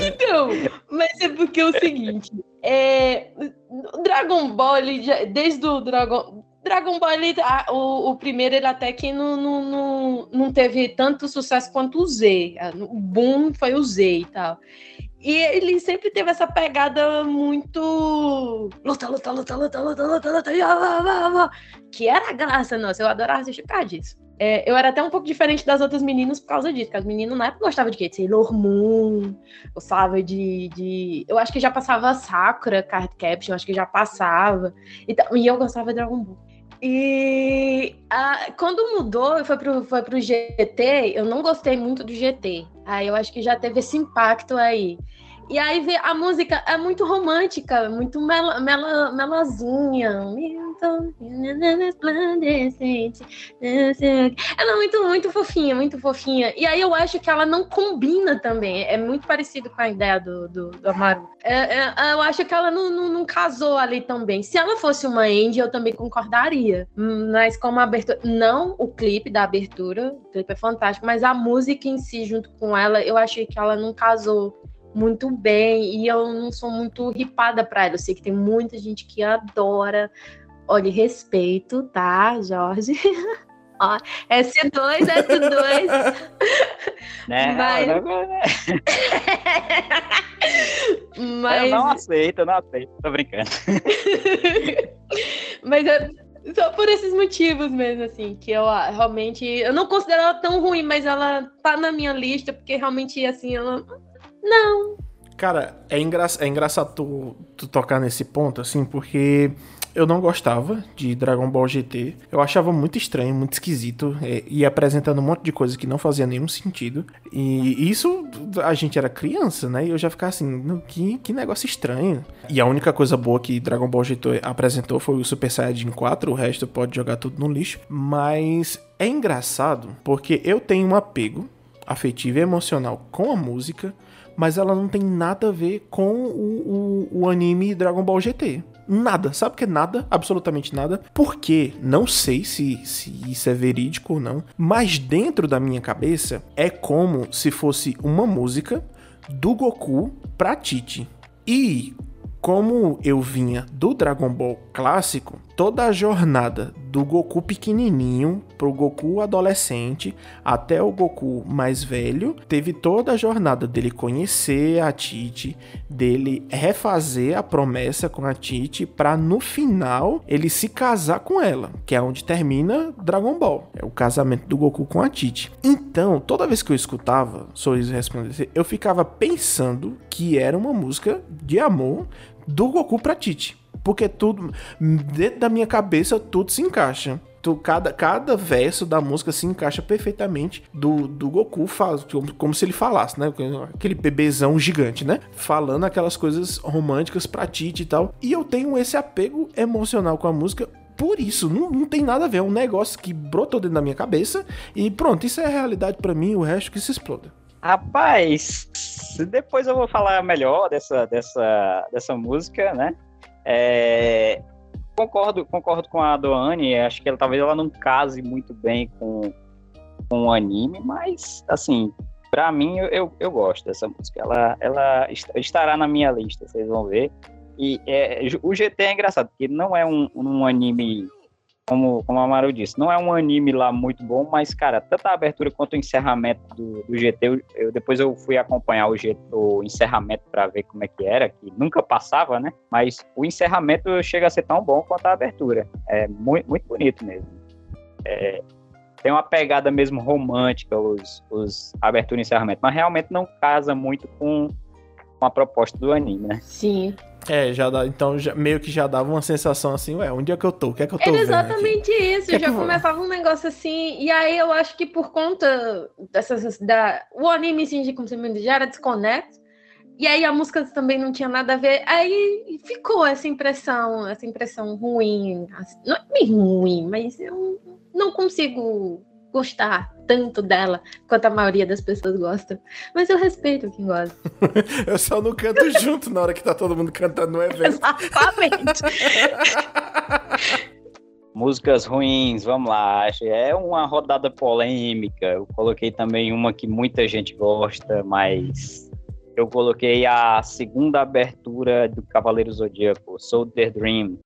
Então, mas é porque é o seguinte, é, Dragon Ball, ele já- desde o Dragon, Dragon Ball, ele, a- o, o primeiro, ele até que não, não, não, não teve tanto sucesso quanto o Z. O boom foi o Z e tal. E ele sempre teve essa pegada muito. Luta, luta, luta, luta, luta, luta, luta. ah, Que era a graça, nossa. Eu adorava assistir por causa disso. É, eu era até um pouco diferente das outras meninas por causa disso, porque as meninas na época gostavam de quê? De Sailor Moon, gostava de, de. Eu acho que já passava Sakura Card Caption, acho que já passava. E, tal, e eu gostava de Dragon Ball. E ah, quando mudou e foi pro, foi pro GT, eu não gostei muito do GT. Aí eu acho que já teve esse impacto aí. E aí vê- a música é muito romântica, muito mela, mela, melazinha. Resplandecente. Ela é muito, muito fofinha, muito fofinha. E aí eu acho que ela não combina também. É muito parecido com a ideia do, do, do Amaru. É, é, eu acho que ela não, não, não casou ali também. Se ela fosse uma indie, eu também concordaria. Mas como abertura. Não o clipe da abertura, o clipe é fantástico, mas a música em si, junto com ela, eu achei que ela não casou muito bem. E eu não sou muito ripada pra ela. Eu sei que tem muita gente que adora. Olha, respeito, tá, Jorge? Ó, S2, S2. Né? Mas- Mas, Eu não aceito, eu não aceito. Tô brincando. mas é só por esses motivos mesmo, assim, que eu ah, realmente. Eu não considero ela tão ruim, mas ela tá na minha lista, porque realmente, assim, ela. Não. Cara, é, engra é engraçado tu, tu tocar nesse ponto, assim, porque eu não gostava de Dragon Ball GT. Eu achava muito estranho, muito esquisito. É, ia apresentando um monte de coisa que não fazia nenhum sentido. E isso, a gente era criança, né? E eu já ficava assim, "Não, que, que negócio estranho. E a única coisa boa que Dragon Ball GT apresentou foi o Super Saiyajin 4. O resto pode jogar tudo no lixo. Mas é engraçado porque eu tenho um apego afetivo e emocional com a música mas ela não tem nada a ver com o, o, o anime Dragon Ball GT. Nada, sabe que é nada? Absolutamente nada. Porque não sei se, se isso é verídico ou não, mas dentro da minha cabeça é como se fosse uma música do Goku pra Titi. E como eu vinha do Dragon Ball clássico, toda a jornada do Goku pequenininho pro Goku adolescente até o Goku mais velho, teve toda a jornada dele conhecer a Titi, dele refazer a promessa com a Titi para no final ele se casar com ela, que é onde termina Dragon Ball, é o casamento do Goku com a Titi. Então, toda vez que eu escutava Sorriso Resplandecer, eu ficava pensando que era uma música de amor do Goku pra Titi. Porque tudo, dentro da minha cabeça, tudo se encaixa. Tu, cada, cada verso da música se encaixa perfeitamente do, do Goku, faz, como, como se ele falasse, né? Aquele bebezão gigante, né? Falando aquelas coisas românticas pra Titi e tal. E eu tenho esse apego emocional com a música por isso, não, não tem nada a ver. É um negócio que brotou dentro da minha cabeça e pronto, isso é realidade pra mim, o resto que se exploda. Rapaz, depois eu vou falar melhor dessa, dessa, dessa música, né? É, concordo, concordo com a Doane, acho que ela, talvez ela não case muito bem com, com o anime, mas, assim, pra mim eu, eu, eu gosto dessa música. Ela, ela est- estará na minha lista, vocês vão ver. E é, o GT é engraçado, porque não é um, um anime, como, como a Maru disse, não é um anime lá muito bom, mas, cara, tanto a abertura quanto o encerramento do, do GT, eu, eu- depois eu fui acompanhar o, GT, o encerramento para ver como é que era, que nunca passava, né? Mas o encerramento chega a ser tão bom quanto a abertura. É muito, muito bonito mesmo. É, tem uma pegada mesmo romântica, os, os abertura e encerramento, mas realmente não casa muito com, com a proposta do anime, né? Sim. É, já dá, então já- meio que já dava uma sensação assim, ué, onde é que eu tô? O que é que eu tô Era vendo aqui? exatamente isso. Que é já que- começava um negócio assim. E aí eu acho que por conta dessas. Da, o anime, assim, como você me já era desconexo. E aí a música também não tinha nada a ver. Aí ficou essa impressão, essa impressão ruim. assim, Não é bem ruim, mas eu não consigo gostar tanto dela quanto a maioria das pessoas gosta. Mas eu respeito quem gosta. Eu só não canto junto na hora que tá todo mundo cantando no evento. Exatamente. Músicas ruins, vamos lá. É uma rodada polêmica. Eu coloquei também uma que muita gente gosta, mas eu coloquei a segunda abertura do Cavaleiro Zodíaco, Soldier Dream.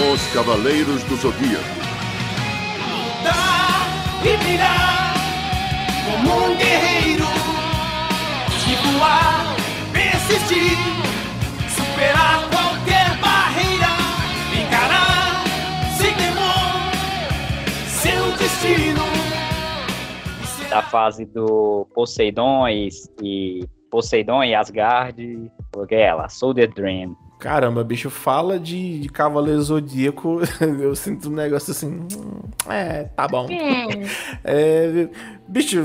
Os Cavaleiros do Zodíaco. Dar e virar como um guerreiro. De voar, persistir, superar qualquer barreira. Encarar sem temor seu destino. Da fase do Poseidon e, e Poseidon e Asgard. Coloquei ela, Soldier Dream. Caramba, bicho, fala de, de Cavaleiro Zodíaco, eu sinto um negócio assim. hum, É, tá bom. É, bicho,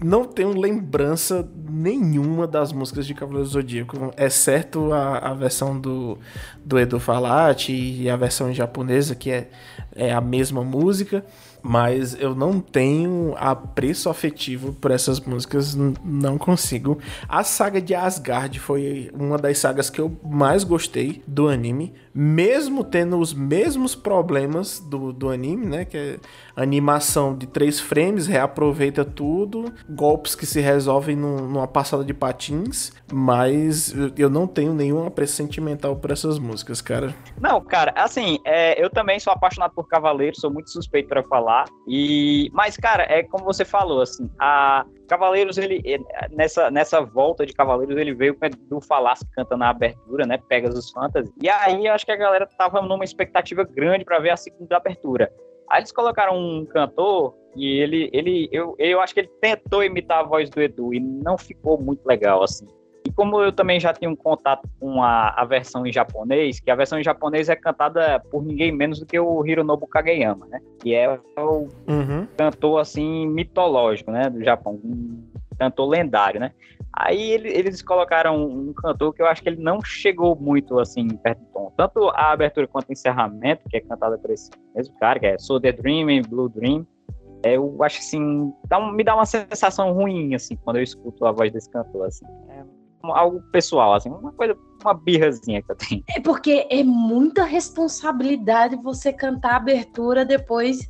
não tenho lembrança nenhuma das músicas de Cavaleiro Zodíaco, exceto a, a versão do, do Edu Falati e a versão japonesa, que é, é a mesma música. Mas eu não tenho apreço afetivo por essas músicas, não consigo. A saga de Asgard foi uma das sagas que eu mais gostei do anime, mesmo tendo os mesmos problemas do, do anime, né? Que é animação de três frames, reaproveita tudo, golpes que se resolvem num- numa passada de patins, mas eu- não tenho nenhum apreço sentimental por essas músicas, cara. Não, cara, assim, é, eu também sou apaixonado por Cavaleiros, sou muito suspeito pra falar. E, mas, cara, é como você falou, assim, a Cavaleiros, ele é, nessa, nessa volta de Cavaleiros, ele veio com do Falas que canta na abertura, né? Pegasus Fantasy. E aí, acho que a galera tava numa expectativa grande pra ver a segunda abertura. Aí eles colocaram um cantor e ele, ele eu, eu acho que ele tentou imitar a voz do Edu e não ficou muito legal, assim. E como eu também já tenho um contato com a, a versão em japonês, que a versão em japonês é cantada por ninguém menos do que o Hironobu Kageyama, né? Que é o Uhum. cantor, assim, mitológico, né? Do Japão. Um cantor lendário, né? Aí ele- eles colocaram um cantor que eu acho que ele não chegou muito, assim, perto do tom. Tanto a abertura quanto o encerramento, que é cantada por esse mesmo cara, que é So The Dream Blue Dream. É, eu acho assim, dá um- me dá uma sensação ruim, assim, quando eu escuto a voz desse cantor, assim. É algo pessoal, assim, uma coisa, uma birrazinha que eu tenho. É porque é muita responsabilidade você cantar a abertura depois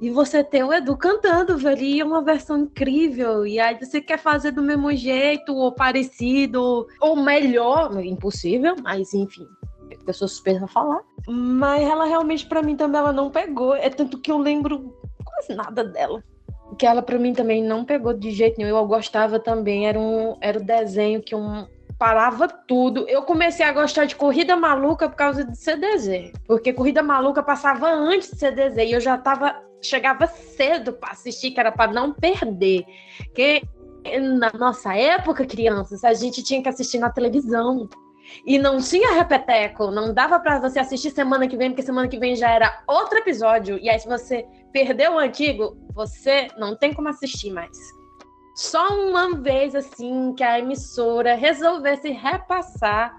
e você ter o Edu cantando, velho. E é uma versão incrível. E aí você quer fazer do mesmo jeito, ou parecido, ou melhor. Impossível, mas enfim. Eu sou suspeita a falar. Mas ela realmente, pra mim, também ela não pegou. É tanto que eu lembro quase nada dela. Que ela, pra mim, também não pegou de jeito nenhum. Eu gostava também. Era, um, era o desenho que um, parava tudo. Eu comecei a gostar de Corrida Maluca por causa de CDZ. Porque Corrida Maluca passava antes de CDZ e eu já tava. Chegava cedo para assistir, que era para não perder. Porque na nossa época, crianças, a gente tinha que assistir na televisão. E não tinha repeteco, não dava para você assistir semana que vem, porque semana que vem já era outro episódio. E aí, se você perdeu o antigo, você não tem como assistir mais só uma vez assim que a emissora resolvesse repassar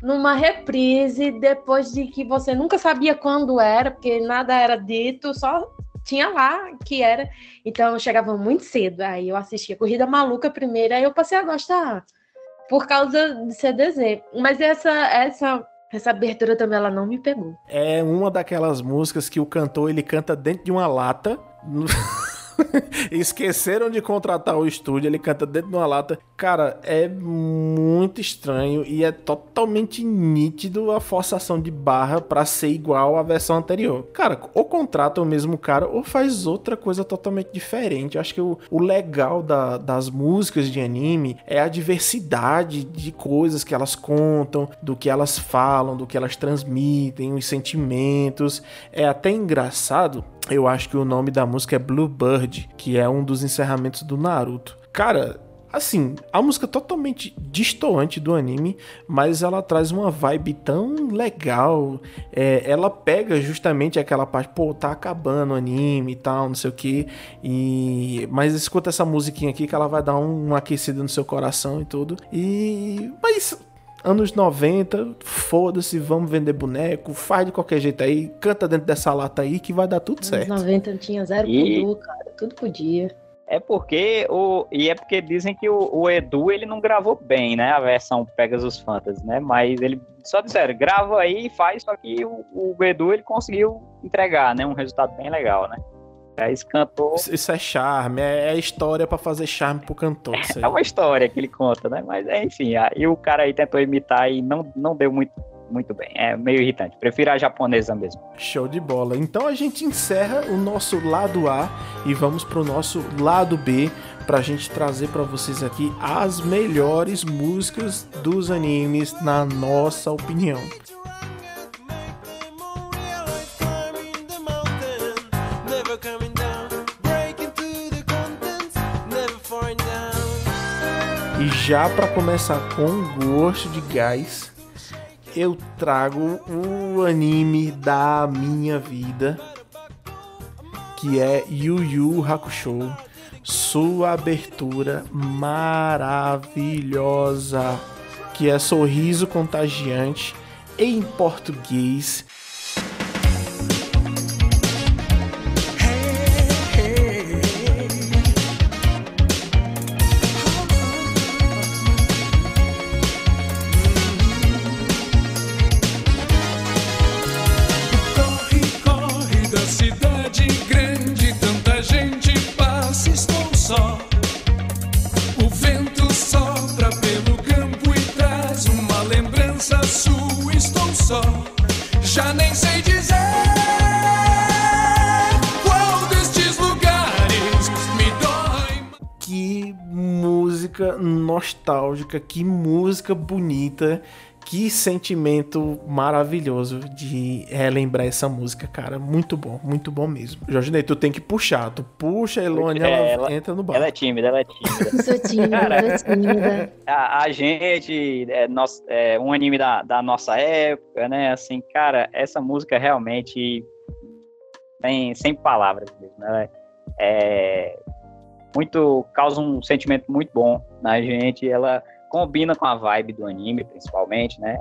numa reprise depois de que você nunca sabia quando era, porque nada era dito, só tinha lá que era. Então eu chegava muito cedo, aí eu assistia Corrida Maluca primeiro, aí eu passei a gostar por causa de CDZ. Mas essa essa essa abertura também ela não me pegou. É uma daquelas músicas que o cantor ele canta dentro de uma lata. Esqueceram de contratar o estúdio, ele canta dentro de uma lata. Cara, é muito estranho e é totalmente nítido a forçação de barra pra ser igual à versão anterior. Cara, ou contrata o mesmo cara ou faz outra coisa totalmente diferente. Eu acho que o, o legal da- das músicas de anime é a diversidade de coisas que elas contam, do que elas falam, do que elas transmitem, os sentimentos. É até engraçado eu acho que o nome da música é Bluebird, que é um dos encerramentos do Naruto. Cara, assim, a música é totalmente distoante do anime, mas ela traz uma vibe tão legal. É, ela pega justamente aquela parte, pô, tá acabando o anime e tal, não sei o que. E mas escuta essa musiquinha aqui que ela vai dar um, uma aquecida no seu coração e tudo. E mas anos 90, foda-se, vamos vender boneco, faz de qualquer jeito aí, canta dentro dessa lata aí que vai dar tudo Nos certo. 90 tinha zero E- voodoo, cara, tudo podia. É porque o e é porque dizem que o, o Edu ele não gravou bem, né? A versão Pegasus Fantasy, né? Mas ele só disseram, grava aí e faz, só que o, o Edu ele conseguiu entregar, né? Um resultado bem legal, né? Aí esse cantor Isso- é charme, é é história pra fazer charme pro cantor. é uma história que ele conta, né? Mas é, enfim, aí o cara aí tentou imitar e não, não deu muito, muito bem. É meio irritante. Prefiro a japonesa mesmo. Show de bola. Então a gente encerra o nosso lado A e vamos pro nosso lado B pra gente trazer pra vocês aqui as melhores músicas dos animes na nossa opinião. Já pra começar com gosto de gás, eu trago o anime da minha vida, que é Yu Yu Hakusho. Sua abertura maravilhosa, que é Sorriso Contagiante em português. Nostálgica, que música bonita, que sentimento maravilhoso de relembrar essa música, cara. Muito bom, muito bom mesmo. Jorge Ney, tu tem que puxar. Tu puxa a Elone, É, ela, ela- entra no bar. Ela é tímida, ela é tímida. Sou tímida, sou tímida. a, a gente, é, nós, é um anime da, da nossa época, né? Assim, cara, essa música realmente tem sem palavras mesmo, né? É muito causa um sentimento muito bom na gente. Ela combina com a vibe do anime, principalmente, né?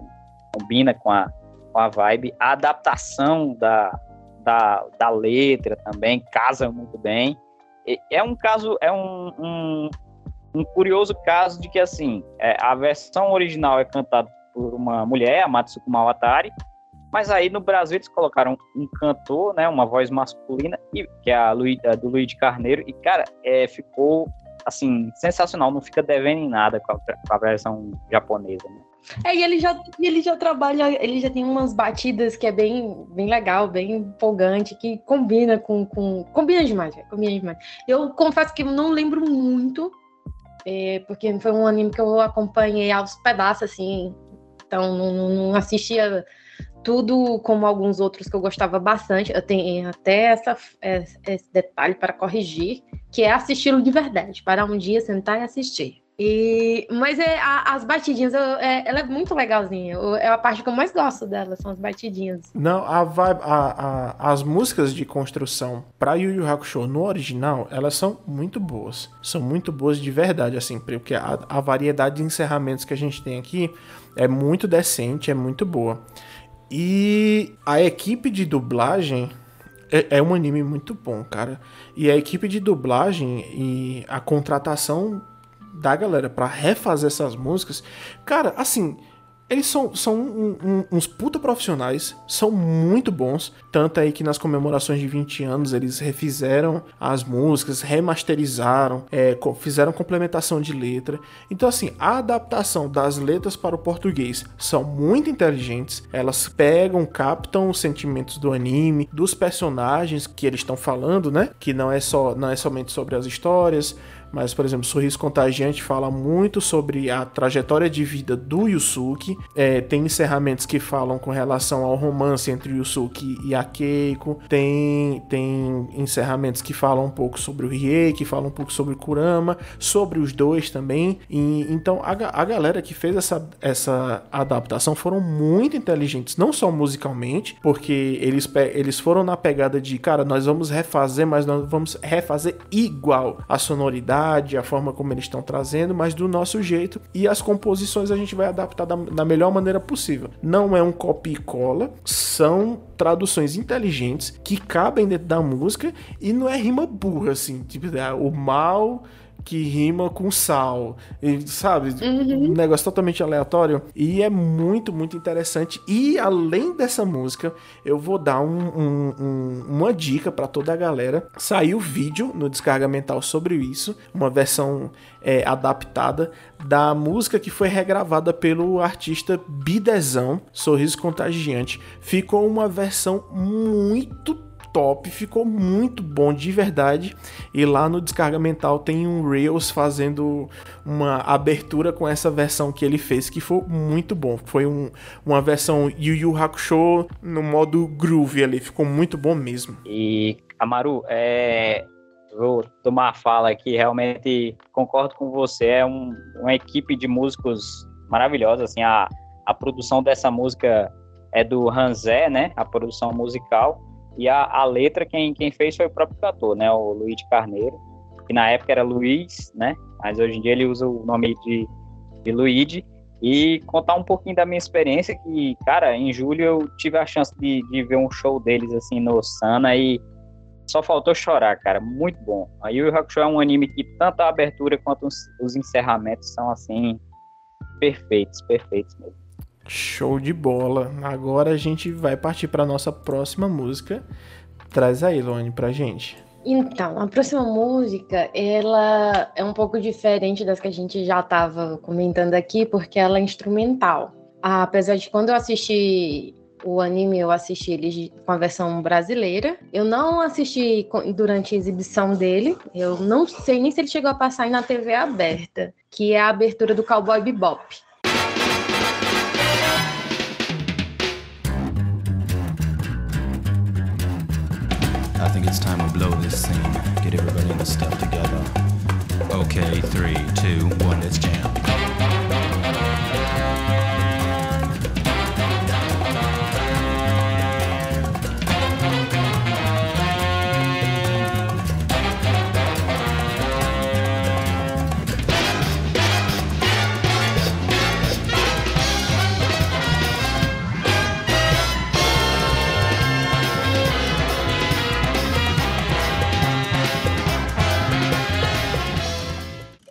Combina com a, com a vibe. A adaptação da, da, da letra também casa muito bem. E É um caso, é um, um, um curioso caso de que, assim, é, a versão original é cantada por uma mulher, a Matsuko Mawatari, mas aí no Brasil eles colocaram um cantor, né, uma voz masculina, e, que é a, Lui, a do Luiz Carneiro, e, cara, é, ficou, assim, sensacional, não fica devendo em nada com a, com a versão japonesa, né? É, e ele já, ele já trabalha, ele já tem umas batidas que é bem, bem legal, bem empolgante, que combina com. com combina demais, velho, combina demais. Eu confesso que não lembro muito, é, porque foi um anime que eu acompanhei aos pedaços, assim, então não- não assistia tudo como alguns outros que eu gostava bastante. Eu tenho até essa, esse detalhe para corrigir, que é assisti-lo de verdade, para um dia sentar e assistir. E, mas é, a- as batidinhas, eu- é- ela é muito legalzinha. Eu- é a parte que eu mais gosto dela, são as batidinhas. Não, a vibe, a- a- as músicas de construção pra Yu Yu Hakusho no original, elas são muito boas. São muito boas de verdade, assim, porque a, a variedade de encerramentos que a gente tem aqui é muito decente, é muito boa. E a equipe de dublagem é, é um anime muito bom, cara. E a equipe de dublagem e a contratação da galera pra refazer essas músicas, cara, assim, eles são, são um- um- uns puta profissionais, são muito bons. Tanto aí que nas comemorações de 20 anos eles refizeram as músicas, remasterizaram, é, fizeram complementação de letra. Então, assim, a adaptação das letras para o português são muito inteligentes. Elas pegam, captam os sentimentos do anime, dos personagens que eles estão falando, né? Que não é só não é somente sobre as histórias, mas, por exemplo, Sorriso Contagiante fala muito sobre a trajetória de vida do Yusuke. É, tem encerramentos que falam com relação ao romance entre Yusuke e a Keiko. Tem, tem encerramentos que falam um pouco sobre o Rie, que falam um pouco sobre o Kurama, sobre os dois também. E, então, a, a galera que fez essa, essa adaptação foram muito inteligentes, não só musicalmente, porque eles, eles foram na pegada de, cara, nós vamos refazer, mas nós vamos refazer igual a sonoridade, a forma como eles estão trazendo, mas do nosso jeito. E as composições a gente vai adaptar da, da melhor maneira possível. Não é um copia e cola, são traduções inteligentes que cabem dentro da música e não é rima burra, assim, tipo, é, o mal que rima com sal, e, sabe? Um negócio totalmente aleatório. E é muito, muito interessante. E além dessa música, eu vou dar um- um- um- uma dica pra toda a galera. Saiu vídeo no Descarga Mental sobre isso, uma versão é, adaptada da música que foi regravada pelo artista Bidezão, Sorriso Contagiante. Ficou uma versão muito top, ficou muito bom de verdade. E lá no Descarga Mental tem um Reels fazendo uma abertura com essa versão que ele fez, que foi muito bom. Foi um- uma versão Yu Yu Hakusho no modo groove ali, ficou muito bom mesmo. E, Amaru, é, vou tomar a fala aqui, realmente concordo com você, é um- uma equipe de músicos maravilhosa, assim, a, a produção dessa música é do Ranzé, né, a produção musical, e a, a letra quem, quem fez foi o próprio cantor, né, o Luiz Carneiro, que na época era Luiz, né, mas hoje em dia ele usa o nome de, de e contar um pouquinho da minha experiência, que, cara, em julho eu tive a chance de, de ver um show deles, assim, no Sana, e só faltou chorar, cara, muito bom. A Yu Yu Hakusho é um anime que tanto a abertura quanto os, os encerramentos são, assim, perfeitos, perfeitos mesmo. Show de bola. Agora a gente vai partir para nossa próxima música. Traz aí, Lone, pra gente. Então, a próxima música, ela é um pouco diferente das que a gente já estava comentando aqui, porque ela é instrumental. Apesar de quando eu assisti o anime, eu assisti ele com a versão brasileira. Eu não assisti durante a exibição dele. Eu não sei nem se ele chegou a passar na TV aberta, que é a abertura do Cowboy Bebop. Think it's time we blow this scene. Get everybody in the stuff together. Okay, three, two, one, let's jam.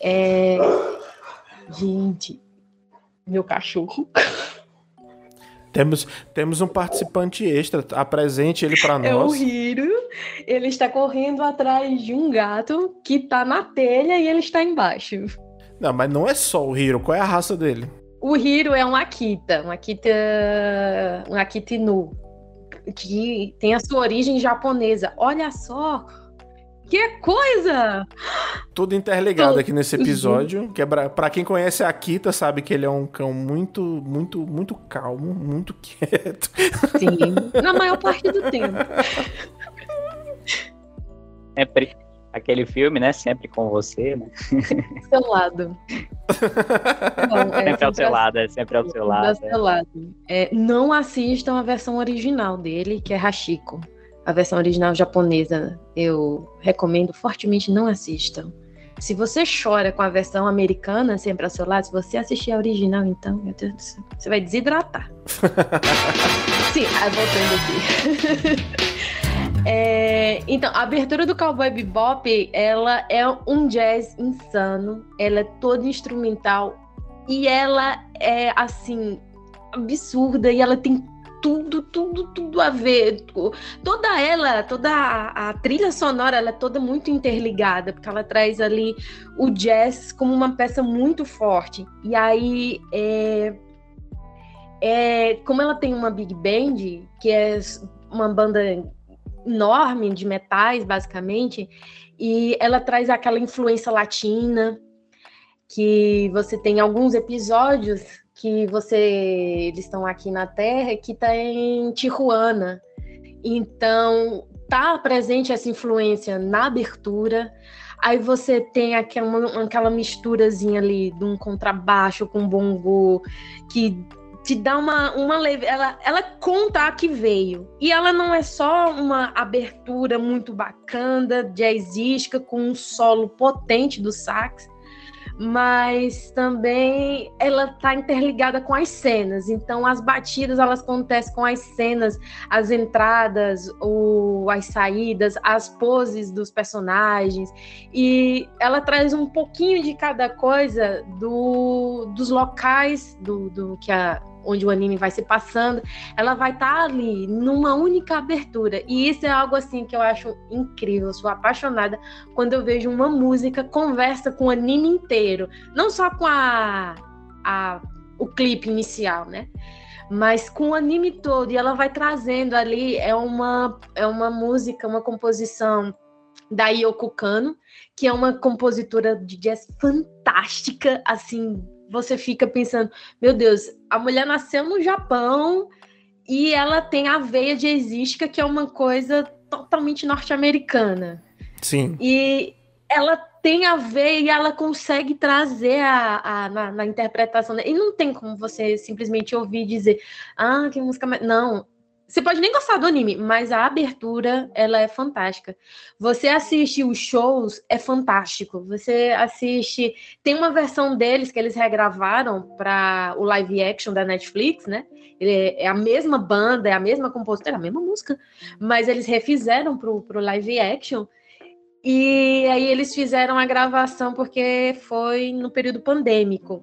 É... Gente, meu cachorro. Temos, temos um participante extra. Apresente ele pra É o nós. Hiro. Ele está correndo atrás de um gato que tá na telha e ele está embaixo. Não, mas não é só o Hiro. Qual é a raça dele? O Hiro é um Akita, um Akita, um Akita Inu, que tem a sua origem japonesa. Olha só, que coisa! Tudo interligado aqui nesse episódio. Que é pra, pra quem conhece a Akita, sabe que ele é um cão muito, muito, muito calmo, muito quieto. Sim, na maior parte do tempo. Sempre aquele filme, né? Sempre com você, né? Seu lado. Bom, é, Sempre ao seu lado, é sempre ao seu lado. do seu lado. É, não assistam a versão original dele, que é Hashiko. A versão original japonesa, eu recomendo fortemente não assistam. Se você chora com a versão americana, sempre ao seu lado, se você assistir a original, então, meu Deus do céu, você vai desidratar. Sim, aí voltando aqui. É, então, a abertura do Cowboy Bebop, ela é um jazz insano, ela é toda instrumental e ela é, assim, absurda e ela tem tudo, tudo, tudo a ver. Toda ela, toda a, a trilha sonora, ela é toda muito interligada, porque ela traz ali o jazz como uma peça muito forte. E aí, é, é, como ela tem uma big band, que é uma banda enorme de metais, basicamente, e ela traz aquela influência latina, que você tem alguns episódios que você eles estão aqui na Terra que tá em Tijuana. Então, tá presente essa influência na abertura. Aí você tem aquela, aquela misturazinha ali de um contrabaixo com bongo que te dá uma, uma leve. Ela, ela conta a que veio. E ela não é só uma abertura muito bacana, jazzística, com um solo potente do sax, mas também ela está interligada com as cenas. Então, as batidas elas acontecem com as cenas, as entradas, o, as saídas, as poses dos personagens. E ela traz um pouquinho de cada coisa do, dos locais do, do que a onde o anime vai se passando, ela vai estar tá ali numa única abertura. E isso é algo assim que eu acho incrível. Eu sou apaixonada quando eu vejo uma música conversa com o anime inteiro, não só com a, a o clipe inicial, né? Mas com o anime todo, e ela vai trazendo ali, é uma, é uma música, uma composição da Yoko Kano, que é uma compositora de jazz fantástica, assim, você fica pensando, meu Deus, a mulher nasceu no Japão e ela tem a veia jazzística, que é uma coisa totalmente norte-americana. Sim. E ela tem a veia e ela consegue trazer a, a na, na, interpretação. E não tem como você simplesmente ouvir dizer, ah, que música. Não. Você pode nem gostar do anime, mas a abertura ela é fantástica. Você assiste os shows, é fantástico. Você assiste. Tem uma versão deles que eles regravaram para o live action da Netflix, né? É a mesma banda, é a mesma compositora, é a mesma música, mas eles refizeram para o live action. E aí eles fizeram a gravação porque foi no período pandêmico.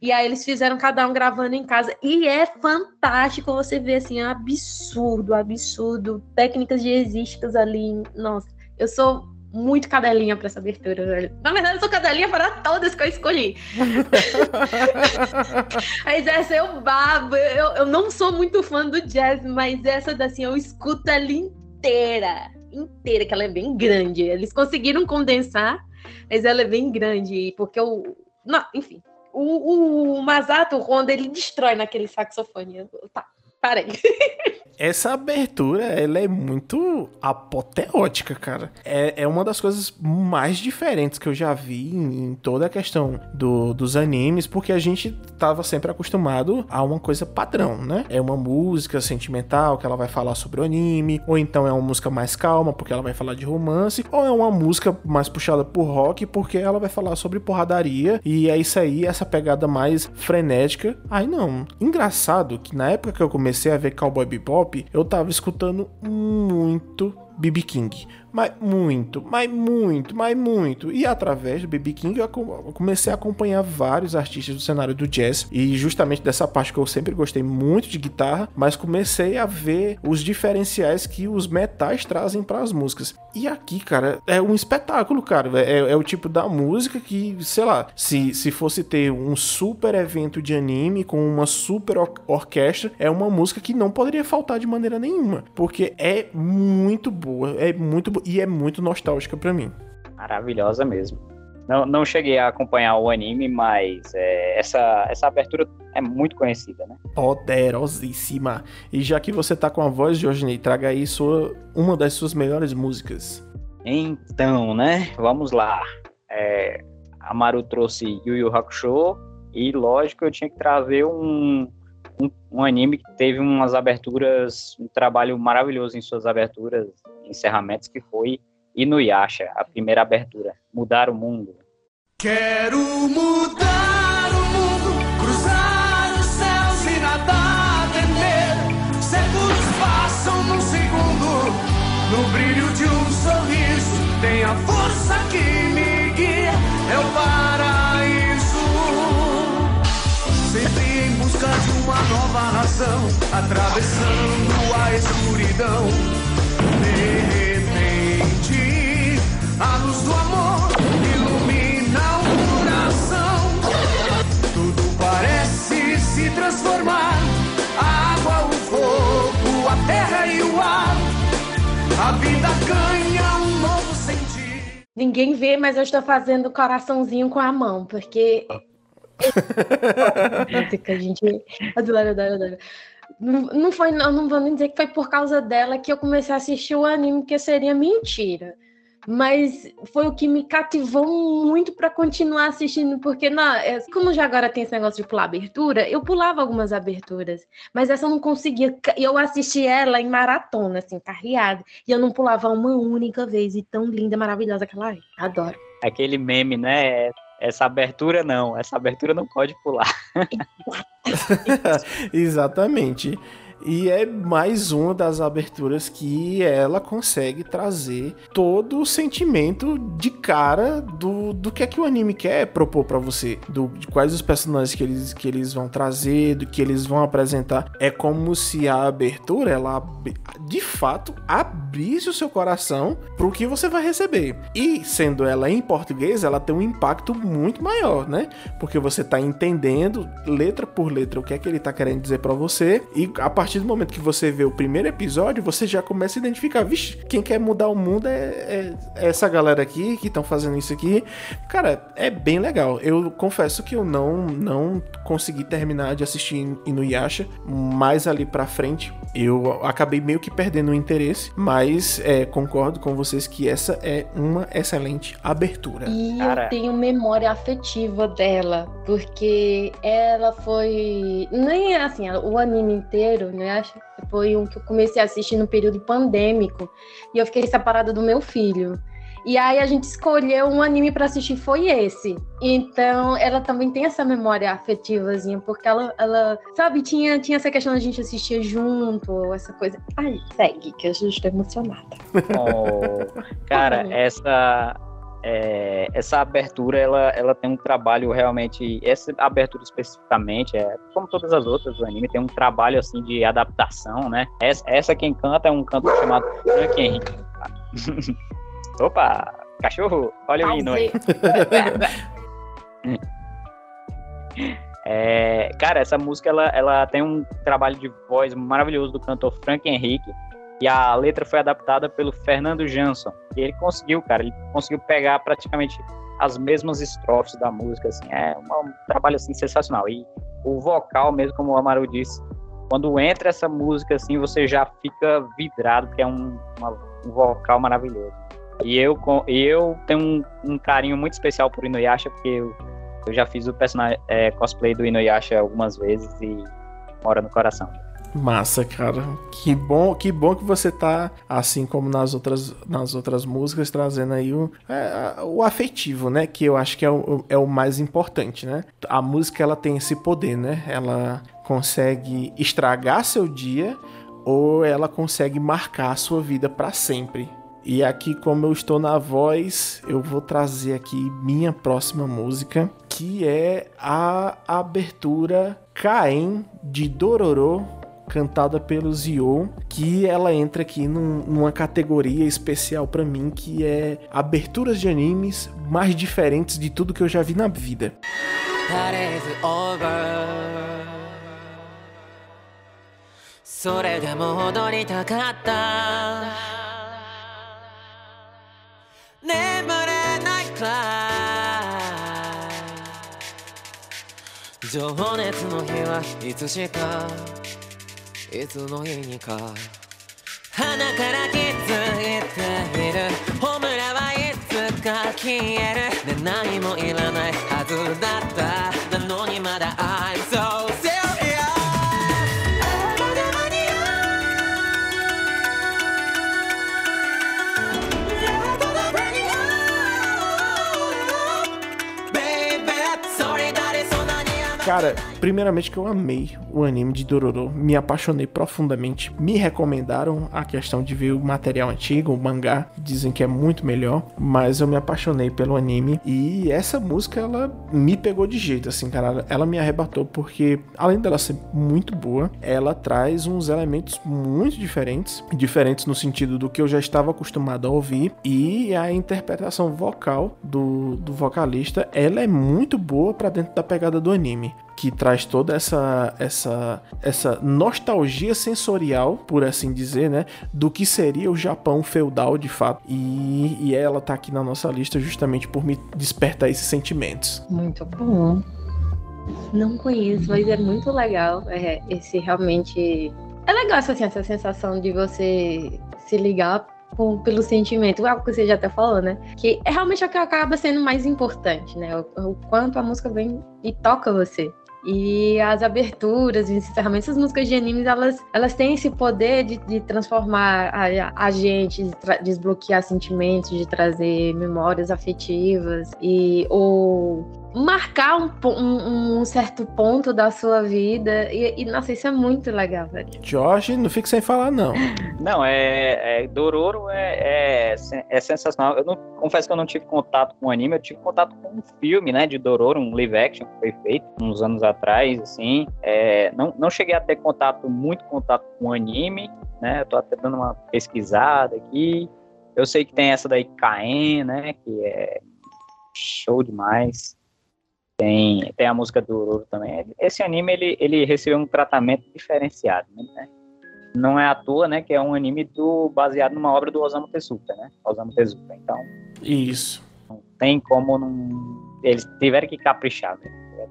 E aí eles fizeram cada um gravando em casa. E é fantástico você ver assim, absurdo, absurdo. Técnicas jazzísticas ali. Nossa, eu sou muito cadelinha pra essa abertura, velho. Na verdade, eu sou cadelinha para todas que eu escolhi. mas essa eu babo. Eu, eu não sou muito fã do jazz, mas essa assim, eu escuto ela inteira. Inteira, que ela é bem grande. Eles conseguiram condensar, mas ela é bem grande. Porque eu. Não, enfim. O, o Masato Honda, ele destrói naquele saxofone. Tá, parei. Essa abertura, ela é muito apoteótica, cara. É, é uma das coisas mais diferentes que eu já vi em, em toda a questão do- dos animes, porque a gente tava sempre acostumado a uma coisa padrão, né? É uma música sentimental que ela vai falar sobre o anime, ou então é uma música mais calma porque ela vai falar de romance, ou é uma música mais puxada por rock porque ela vai falar sobre porradaria, e é isso aí, essa pegada mais frenética. Aí não. Engraçado que na época que eu comecei a ver Cowboy Bebop, eu tava escutando muito BB King. Mas muito, mas muito, mas muito. E através do BB King eu comecei a acompanhar vários artistas do cenário do jazz. E justamente dessa parte que eu sempre gostei muito de guitarra, mas comecei a ver os diferenciais que os metais trazem para as músicas. E aqui, cara, é um espetáculo, cara. É, é o tipo da música que, sei lá, se, se fosse ter um super evento de anime com uma super or- orquestra, é uma música que não poderia faltar de maneira nenhuma. Porque é muito boa, é muito e é muito nostálgica pra mim. Maravilhosa mesmo. Não, não cheguei a acompanhar o anime, mas é, essa, essa abertura é muito conhecida, né? Poderosíssima. E já que você tá com a voz, Jorginei, traga aí sua, uma das suas melhores músicas. Então, né? Vamos lá. É, a Maru trouxe Yu Yu Hakusho e, lógico, eu tinha que trazer um, um, um anime que teve umas aberturas, um trabalho maravilhoso em suas aberturas, encerramentos, que foi Inuyasha, a primeira abertura, Mudar o Mundo. Quero mudar o mundo, cruzar os céus e nada temer. Séculos passam num segundo, no brilho de um sorriso. Tem a força que me guia, é o uma nova razão, atravessando a escuridão. De repente, a luz do amor ilumina o coração. Tudo parece se transformar. A água, o fogo, a terra e o ar. A vida ganha um novo sentido. Ninguém vê, mas eu estou fazendo coraçãozinho com a mão, porque. Música, gente. Adoro, adoro, adoro. Não, não foi, eu não vou nem dizer que foi por causa dela que eu comecei a assistir o anime, que seria mentira. Mas foi o que me cativou muito para continuar assistindo, porque na, é, como já agora tem esse negócio de pular abertura, eu pulava algumas aberturas, mas essa eu não conseguia. Eu assisti ela em maratona, assim, carreada, e eu não pulava uma única vez, e tão linda, maravilhosa que ela é. Adoro. Aquele meme, né? Essa abertura não, essa abertura não pode pular. Exatamente. E é mais uma das aberturas que ela consegue trazer todo o sentimento de cara do, do que é que o anime quer propor pra você, do, de quais os personagens que eles, que eles vão trazer, do que eles vão apresentar. É como se a abertura, ela de fato abrisse o seu coração pro que você vai receber. E sendo ela em português, ela tem um impacto muito maior, né? Porque você tá entendendo letra por letra o que é que ele tá querendo dizer pra você e a partir do momento que você vê o primeiro episódio, você já começa a identificar, vixe, quem quer mudar o mundo é, é- é essa galera aqui que estão fazendo isso aqui. Cara, é bem legal. Eu confesso que eu não não consegui terminar de assistir Inuyasha, mais ali pra frente eu acabei meio que perdendo o interesse, mas é, concordo com vocês que essa é uma excelente abertura. E Cara. eu tenho memória afetiva dela, porque ela foi. Nem assim, o anime inteiro, né? Foi um que eu comecei a assistir no período pandêmico. E eu fiquei separada do meu filho. E aí a gente escolheu um anime pra assistir, foi esse. Então, ela também tem essa memória afetivazinha, porque ela, ela sabe, tinha, tinha essa questão da gente assistir junto, essa coisa. Ai, segue, que eu já estou emocionada. Oh, cara, essa é, essa abertura ela, ela tem um trabalho realmente essa abertura especificamente é como todas as outras do anime tem um trabalho assim de adaptação, né? Essa, essa quem canta é um cantor chamado Frank Henry. Opa, Cachorro, olha o hino aí. É, cara, essa música ela, ela tem um trabalho de voz maravilhoso do cantor Frank Henrique. E a letra foi adaptada pelo Fernando Jansson. E ele conseguiu, cara, ele conseguiu pegar praticamente as mesmas estrofes da música, assim. É um trabalho, assim, sensacional. E o vocal, mesmo como o Amaru disse, quando entra essa música, assim, você já fica vidrado, porque é um, uma- um vocal maravilhoso. E eu, eu tenho um, um carinho muito especial por Inuyasha, porque eu, eu já fiz o personagem é, cosplay do Inuyasha algumas vezes e mora no coração. Massa, cara. Que bom, que bom que você tá, assim como nas outras, nas outras músicas, trazendo aí o, é, o afetivo, né? Que eu acho que é o, é o mais importante, né? A música, ela tem esse poder, né? Ela consegue estragar seu dia ou ela consegue marcar a sua vida para sempre. E aqui, como eu estou na voz, eu vou trazer aqui minha próxima música, que é a abertura Caem de Dororo, cantada pelo Zio, que ela entra aqui num- numa categoria especial pra mim, que é aberturas de animes mais diferentes de tudo que eu já vi na vida. That is over それでも踊りたかった眠れないくらい情熱の日はいつしか いつの日にか鼻から気づいている。ホムラはいつか消える。で何もいらないはずだった。なのにまだ I'm so Cara, primeiramente que eu amei o anime de Dororo, me apaixonei profundamente. Me recomendaram a questão de ver o material antigo, o mangá, dizem que é muito melhor, mas eu me apaixonei pelo anime. E essa música ela me pegou de jeito, assim, cara. Ela me arrebatou porque além dela ser muito boa, ela traz uns elementos muito diferentes, diferentes no sentido do que eu já estava acostumado a ouvir. E a interpretação vocal do, do vocalista, ela é muito boa pra dentro da pegada do anime que traz toda essa essa essa nostalgia sensorial, por assim dizer, né, do que seria o Japão feudal de fato. E, e ela tá aqui na nossa lista justamente por me despertar esses sentimentos. Muito bom. Não conheço, mas é muito legal. É, esse realmente. É legal assim, essa sensação de você se ligar com- pelo sentimento. Algo que você já até falou, né? Que é realmente o que acaba sendo mais importante, né? O, o quanto a música vem e toca você. E as aberturas, os encerramentos, as músicas de animes, elas, elas têm esse poder de, de transformar a, a gente, de desbloquear sentimentos, de trazer memórias afetivas e ou marcar um, um- um certo ponto da sua vida. E, e, nossa, isso é muito legal, velho. Jorge, não fique sem falar não. Não, é, é Dororo é, é, é sensacional. Eu não, confesso que eu não tive contato com o anime, eu tive contato com um filme, né, de Dororo, um live action que foi feito uns anos atrás, assim. É, não, não cheguei a ter contato, muito contato com o anime, né? Eu tô até dando uma pesquisada aqui. Eu sei que tem essa daí, Caen, né, que é show demais. Tem, tem a música do Dororo também. Esse anime, ele, ele recebeu um tratamento diferenciado, né? não é à toa, né, que é um anime do, baseado numa obra do Osamu Tezuka, né? Osamu Tezuka. Então, Isso. não tem como não... Eles tiveram que caprichar, né?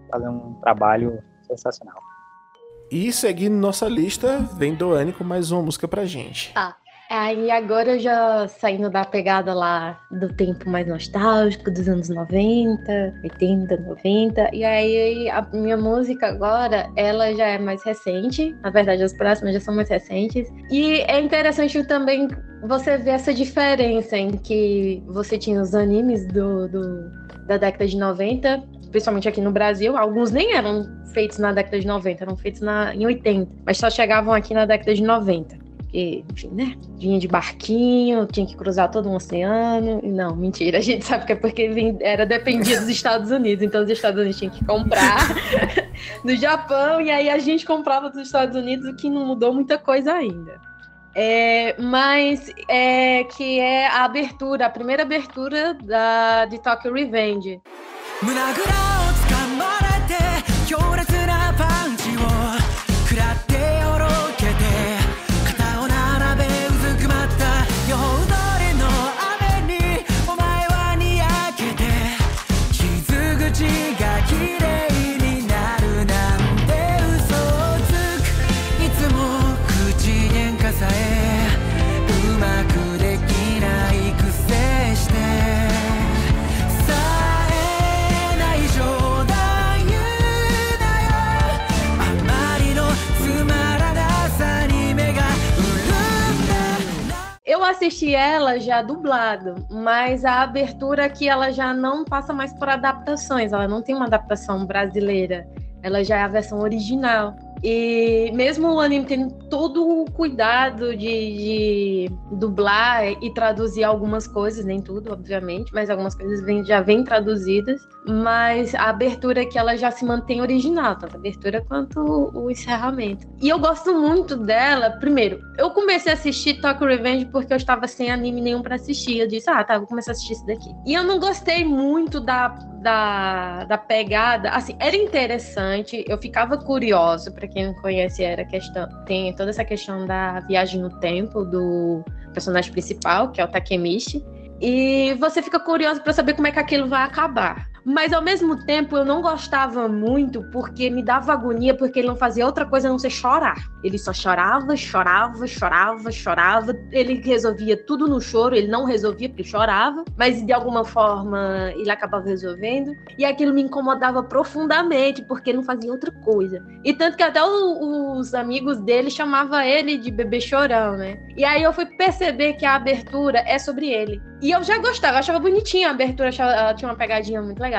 Fazer um trabalho sensacional. E seguindo nossa lista, vem Doane com mais uma música pra gente. Aí agora já saindo da pegada lá do tempo mais nostálgico, dos anos 90, 80, 90. E aí a minha música agora, ela já é mais recente. Na verdade, as próximas já são mais recentes. E é interessante também você ver essa diferença em que você tinha os animes do, do- da década de 90, principalmente aqui no Brasil. Alguns nem eram feitos na década de 90, eram feitos na, em 80, mas só chegavam aqui na década de 90 porque, enfim, né? Vinha de barquinho, tinha que cruzar todo um oceano. Não, mentira, a gente sabe que é porque era dependia dos Estados Unidos, então os Estados Unidos tinham que comprar do Japão, e aí a gente comprava dos Estados Unidos, o que não mudou muita coisa ainda. É, mas é que é a abertura, a primeira abertura da, de Tokyo Revenge. Eu assisti ela já dublado, mas a abertura aqui ela já não passa mais por adaptações, ela não tem uma adaptação brasileira, ela já é a versão original. E mesmo o anime tendo todo o cuidado de, de dublar e traduzir algumas coisas, nem tudo, obviamente, mas algumas coisas vem- já vêm traduzidas, mas a abertura aqui ela já se mantém original, tanto a abertura quanto o encerramento. E eu gosto muito dela, primeiro, eu comecei a assistir Tokyo Revenge porque eu estava sem anime nenhum pra assistir. Eu disse, ah, tá, vou começar a assistir isso daqui. E eu não gostei muito da, da, da pegada. Assim, era interessante, eu ficava curiosa, pra quem não conhece, era questão. Tem toda essa questão da viagem no tempo do personagem principal, que é o Takemichi. E você fica curioso pra saber como é que aquilo vai acabar. Mas ao mesmo tempo eu não gostava muito porque me dava agonia porque ele não fazia outra coisa a não ser chorar. Ele só chorava, chorava, chorava, chorava. Ele resolvia tudo no choro, ele não resolvia porque chorava, mas de alguma forma ele acabava resolvendo. E aquilo me incomodava profundamente porque ele não fazia outra coisa. E tanto que até o- os amigos dele chamavam ele de bebê chorão, né? E aí eu fui perceber que a abertura é sobre ele. E eu já gostava, eu achava bonitinha a abertura, achava- ela tinha uma pegadinha muito legal.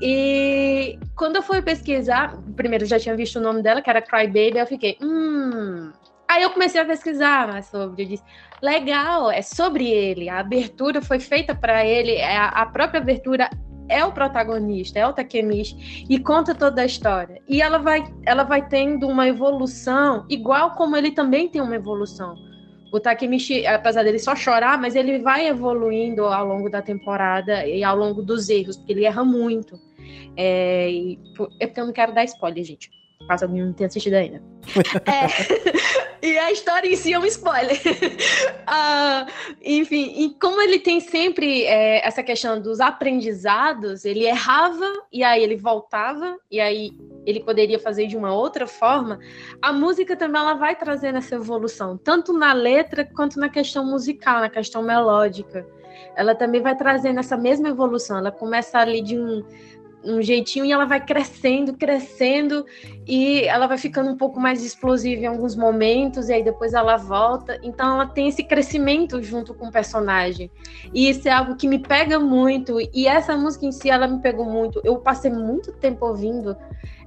E quando eu fui pesquisar, primeiro já tinha visto o nome dela, que era Cry Baby, eu fiquei, hum. Aí eu comecei a pesquisar mais sobre, eu disse, legal, é sobre ele, a abertura foi feita para ele, é a, a própria abertura é o protagonista, é o Takemichi, e conta toda a história. E ela vai, ela vai tendo uma evolução, igual como ele também tem uma evolução. O Takemichi, apesar dele só chorar, mas ele vai evoluindo ao longo da temporada e ao longo dos erros, porque ele erra muito. É, e, é porque eu não quero dar spoiler, gente. Caso alguém não tenha assistido ainda. É, e a história em si é um spoiler. Ah, enfim, e como ele tem sempre é, essa questão dos aprendizados, ele errava e aí ele voltava e aí ele poderia fazer de uma outra forma. A música também ela vai trazendo essa evolução, tanto na letra quanto na questão musical, na questão melódica. Ela também vai trazendo essa mesma evolução. Ela começa ali de um um jeitinho e ela vai crescendo, crescendo e ela vai ficando um pouco mais explosiva em alguns momentos e aí depois ela volta. Então ela tem esse crescimento junto com o personagem. E isso é algo que me pega muito e essa música em si ela me pegou muito. Eu passei muito tempo ouvindo.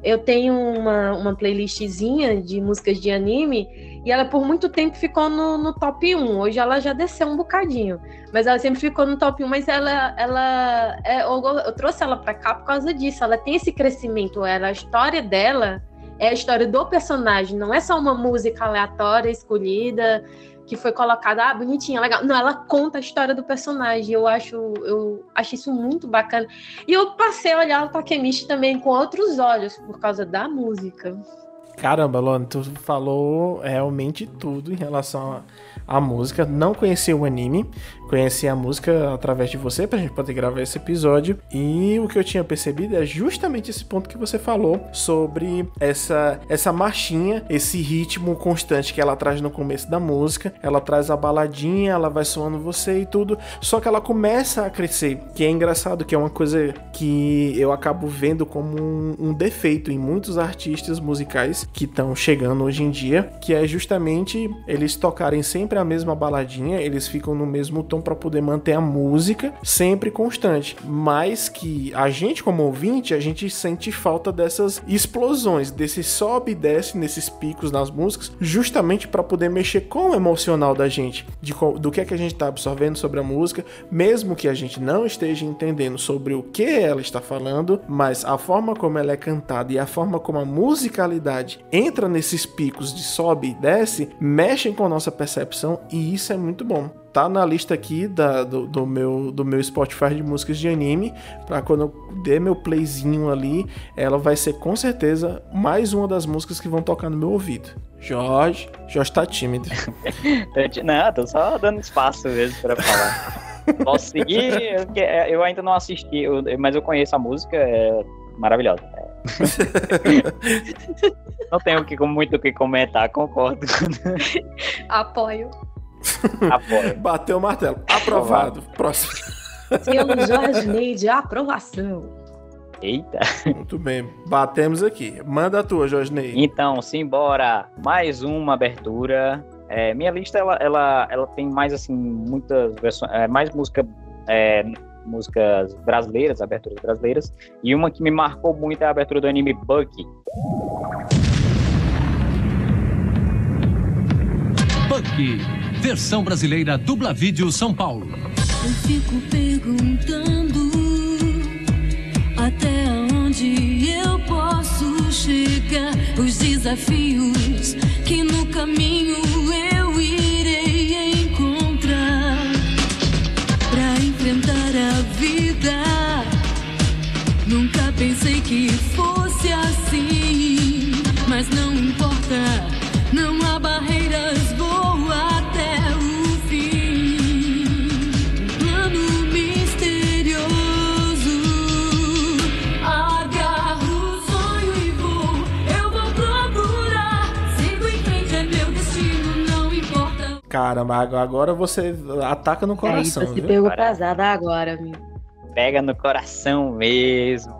Eu tenho uma, uma playlistzinha de músicas de anime e ela por muito tempo ficou no, no top 1. Hoje ela já desceu um bocadinho. Mas ela sempre ficou no top 1, mas ela, ela é, eu, eu trouxe ela pra cá por causa disso. Ela tem esse crescimento, ela, a história dela é a história do personagem, não é só uma música aleatória, escolhida, que foi colocada, ah, bonitinha, legal. Não, ela conta a história do personagem. Eu acho, eu acho isso muito bacana. E eu passei a olhar o Takemichi também com outros olhos por causa da música. Caramba, Lona, tu falou realmente tudo em relação à música. Não conhecia o anime, conheci a música através de você pra gente poder gravar esse episódio. E o que eu tinha percebido é justamente esse ponto que você falou sobre essa essa marchinha, esse ritmo constante que ela traz no começo da música. Ela traz a baladinha, ela vai soando você e tudo. Só que ela começa a crescer, que é engraçado, que é uma coisa que eu acabo vendo como um, um defeito em muitos artistas musicais que estão chegando hoje em dia, que é justamente eles tocarem sempre a mesma baladinha, eles ficam no mesmo tom, para poder manter a música sempre constante, mas que a gente como ouvinte, a gente sente falta dessas explosões, desse sobe e desce nesses picos nas músicas, justamente para poder mexer com o emocional da gente, de do que é que a gente está absorvendo sobre a música, mesmo que a gente não esteja entendendo sobre o que ela está falando, mas a forma como ela é cantada e a forma como a musicalidade entra nesses picos de sobe e desce, mexem com a nossa percepção e isso é muito bom. Tá na lista aqui da, do, do meu, do meu Spotify de músicas de anime, pra quando eu der meu playzinho ali, ela vai ser com certeza mais uma das músicas que vão tocar no meu ouvido. Jorge, Jorge tá tímido. Te- Não, tô só dando espaço mesmo pra falar. Posso seguir? Eu, é, eu ainda não assisti, mas eu conheço a música, é maravilhosa. Não tenho que, muito o que comentar, concordo. Apoio. Apoio. Bateu o martelo. Aprovado. Próximo. Selo Jorge Ney de aprovação. Eita. Muito bem. Batemos aqui. Manda a tua, Jorge Ney. Então, simbora. Mais uma abertura. É, minha lista, ela, ela, ela tem mais, assim, muitas versões, é, mais música, é, músicas brasileiras, aberturas brasileiras, e uma que me marcou muito é a abertura do anime Bucky. Bucky, versão brasileira Dubla Vídeo São Paulo. Eu fico perguntando até onde eu posso chegar. Os desafios que no caminho eu enfrentar a vida. Nunca pensei que fosse assim, mas não importa, Caramba, agora- você ataca no coração. Eita, se viu? pegou pesada agora, meu. Pega no coração mesmo.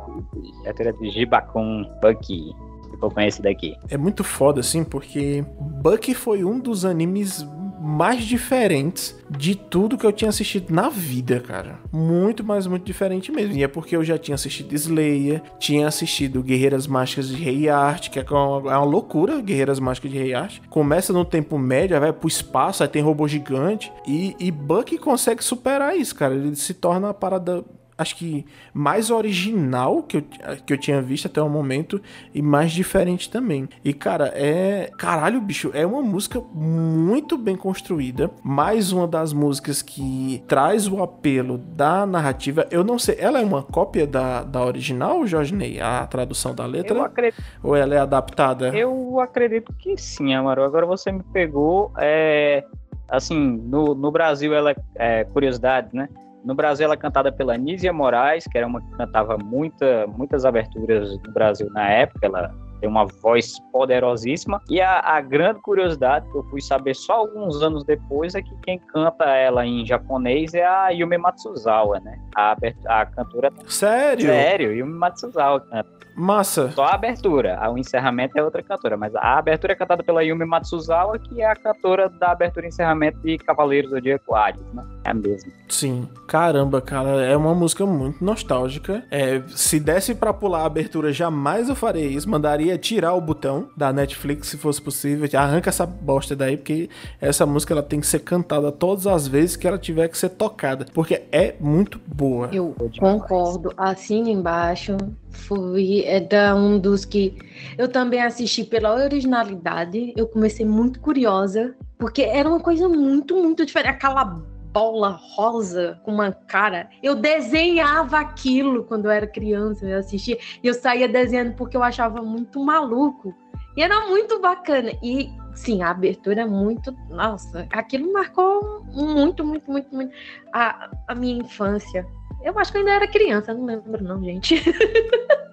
Abertura de Gibacon Bucky. Ficou conhecido aqui. É muito foda, assim, porque Bucky foi um dos animes mais diferentes de tudo que eu tinha assistido na vida, cara. Muito, mas muito diferente mesmo. E é porque eu já tinha assistido Slayer, tinha assistido Guerreiras Mágicas de Rei Art, que é uma, é uma loucura, Guerreiras Mágicas de Rei Art. Começa no tempo médio, aí vai pro espaço, aí tem robô gigante. E, e Bucky consegue superar isso, cara. Ele se torna a parada acho que mais original que eu, que eu tinha visto até o momento e mais diferente também. E cara, é. Caralho, bicho, é uma música muito bem construída. Mais uma das músicas que traz o apelo da narrativa. Eu não sei, ela é uma cópia da, da original, Jorge Ney? A tradução da letra? Eu acredito, Ou ela é adaptada? eu acredito que sim, Amaro. Agora você me pegou. É, assim, no, no Brasil, ela é curiosidade, né? No Brasil, ela é cantada pela Nízia Moraes, que era uma que cantava muita, muitas aberturas no Brasil na época. Ela tem uma voz poderosíssima. E a, a grande curiosidade que eu fui saber só alguns anos depois é que quem canta ela em japonês é a Yumi Matsuzawa, né? A, a cantora. Sério? Sério, Yumi Matsuzawa canta. Massa. Só a abertura. O encerramento é outra cantora. Mas a abertura é cantada pela Yumi Matsuzawa, que é a cantora da abertura e encerramento de Cavaleiros do Zodíaco Hades, né? É a mesma. Sim, caramba, cara, é uma música muito nostálgica. É, se desse pra pular a abertura, jamais eu faria isso. Mandaria tirar o botão da Netflix se fosse possível. Arranca essa bosta daí, porque essa música ela tem que ser cantada todas as vezes que ela tiver que ser tocada, porque é muito boa. Eu concordo. Assina embaixo. Fui é da um dos que eu também assisti pela originalidade. Eu comecei muito curiosa, porque era uma coisa muito, muito diferente. Aquela bola rosa com uma cara. Eu desenhava aquilo quando eu era criança, eu assistia. E eu saía desenhando porque eu achava muito maluco. E era muito bacana. E sim, a abertura é muito. Nossa, aquilo marcou muito, muito, muito, muito a, a minha infância. Eu acho que eu ainda era criança, não lembro, não, gente.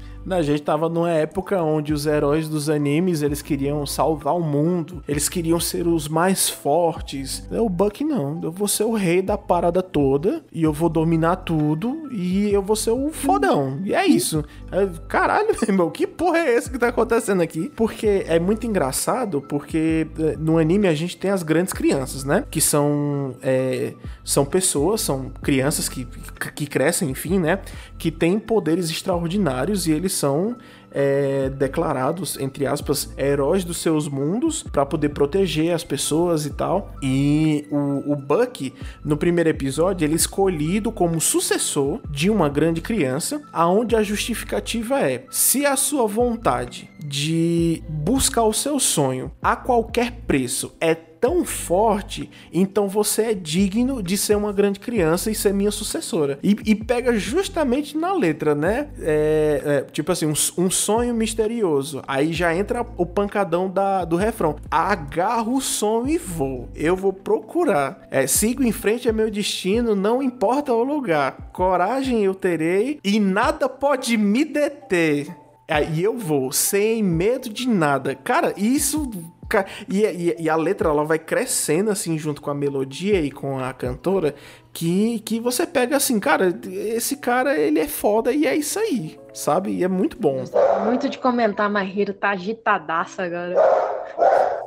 A gente tava numa época onde os heróis dos animes, eles queriam salvar o mundo, eles queriam ser os mais fortes. O Buck não, eu vou ser o rei da parada toda e eu vou dominar tudo e eu vou ser o fodão. E é isso. É, Caralho, meu irmão, que porra é esse que tá acontecendo aqui? Porque é muito engraçado, porque é, no anime a gente tem as grandes crianças, né? Que são, é, são pessoas, são crianças que, que crescem, enfim, né? Que têm poderes extraordinários e eles são é, declarados, entre aspas, heróis dos seus mundos para poder proteger as pessoas e tal. E o, o Buck, no primeiro episódio, ele é escolhido como sucessor de uma grande criança, aonde a justificativa é: se a sua vontade de buscar o seu sonho a qualquer preço é tão forte, então você é digno de ser uma grande criança e ser minha sucessora. E, e pega justamente na letra, né? É, é, tipo assim, um, um sonho misterioso. Aí já entra o pancadão da, do refrão. Agarro o sonho e vou. Eu vou procurar. É, sigo em frente é meu destino, não importa o lugar. Coragem eu terei e nada pode me deter. Aí eu vou, sem medo de nada. Cara, isso. Ca- E, e- e a letra ela vai crescendo assim junto com a melodia e com a cantora. Que, que você pega assim, cara, esse cara ele é foda e é isso aí, sabe? E é muito bom. Muito de comentar, mas Hiro tá agitadaça agora.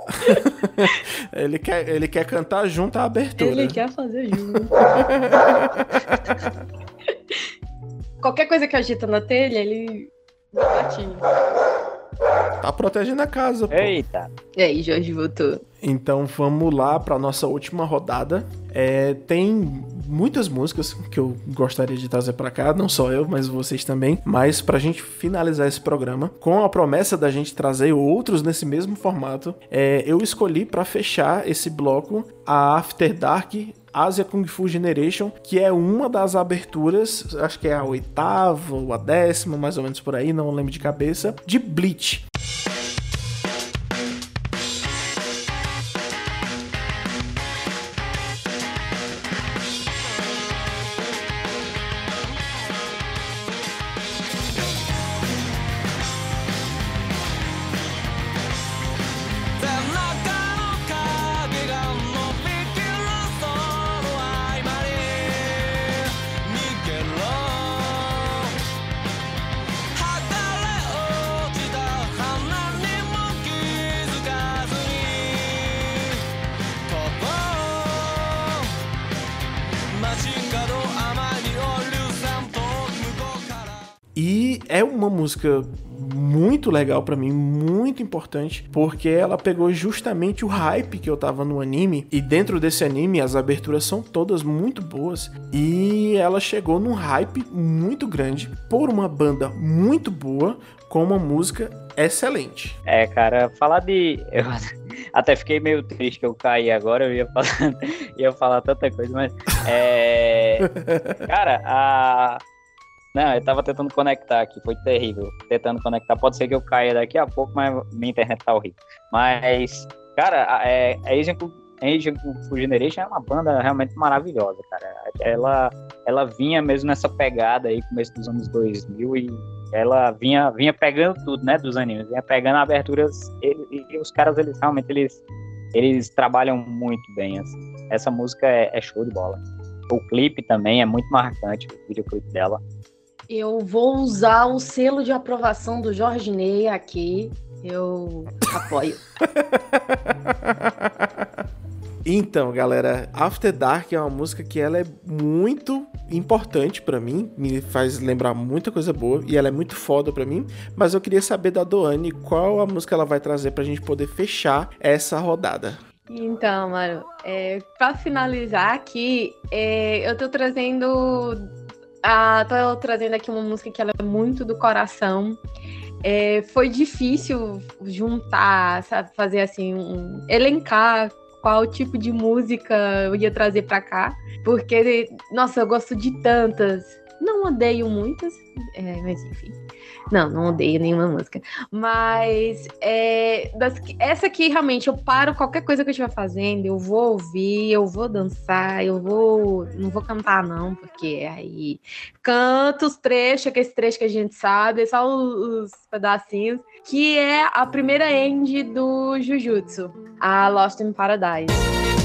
Ele quer, ele quer cantar junto à abertura. Ele quer fazer junto. Qualquer coisa que agita na telha, ele gatinho. Tá protegendo a casa, pô. Eita. E aí, Jorge voltou. Então vamos lá para nossa última rodada. É, tem muitas músicas que eu gostaria de trazer para cá, não só eu, mas vocês também. Mas pra gente finalizar esse programa, com a promessa da gente trazer outros nesse mesmo formato, é, eu escolhi para fechar esse bloco a After Dark Asia Kung Fu Generation, que é uma das aberturas, acho que é a oitava ou a décima, mais ou menos por aí, não lembro de cabeça, de Bleach. Música muito legal pra mim, muito importante, porque ela pegou justamente o hype que eu tava no anime e dentro desse anime as aberturas são todas muito boas e ela chegou num hype muito grande por uma banda muito boa com uma música excelente. É, cara, falar de. Eu até fiquei meio triste que eu caí agora, eu ia falar, ia falar tanta coisa, mas. É. Cara, a. Não, eu tava tentando conectar aqui, foi terrível. Tentando conectar. Pode ser que eu caia daqui a pouco, mas minha internet tá horrível. Mas, cara, é, a Asian, Generation é uma banda realmente maravilhosa, cara. Ela, ela vinha mesmo nessa pegada aí, começo dos anos 2000, e ela vinha, vinha pegando tudo, né, dos animes. Vinha pegando aberturas, e, e os caras, eles realmente, eles, eles trabalham muito bem, assim. Essa música é, é show de bola. O clipe também é muito marcante, o videoclipe dela. Eu vou usar o selo de aprovação do Jorge Ney aqui. Eu apoio. Então, galera, After Dark é uma música que ela é muito importante pra mim, me faz lembrar muita coisa boa e ela é muito foda pra mim, mas eu queria saber da Doane qual a música ela vai trazer pra gente poder fechar essa rodada. Então, mano, é, pra finalizar aqui, é, eu tô trazendo. A, tô trazendo aqui uma música que ela é muito do coração. É, foi difícil juntar, sabe, fazer assim, um, elencar qual tipo de música eu ia trazer pra cá, porque, nossa, eu gosto de tantas. Não odeio muitas, é, mas enfim. Não, não odeio nenhuma música. Mas é, das- essa aqui realmente eu paro qualquer coisa que eu estiver fazendo, eu vou ouvir, eu vou dançar, eu vou. Não vou cantar, não, porque aí canto os trechos, aqueles trechos que a gente sabe, só os, os pedacinhos, que é a primeira end do Jujutsu, a Lost in Paradise.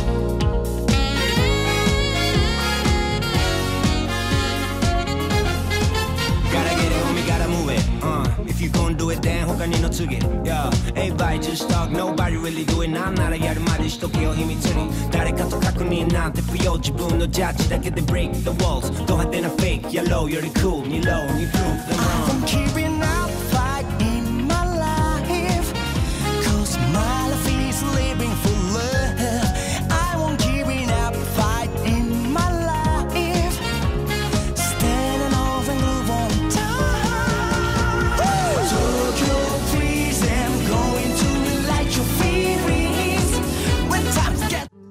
do it, then 他にの次 Yeah, everybody just talk, nobody really do it なんならやるまでしとけよ秘密に誰かと確認なんて不要自分のジャッジだけで break the walls ド派手な fake, yellow より cool に low に prove them wrong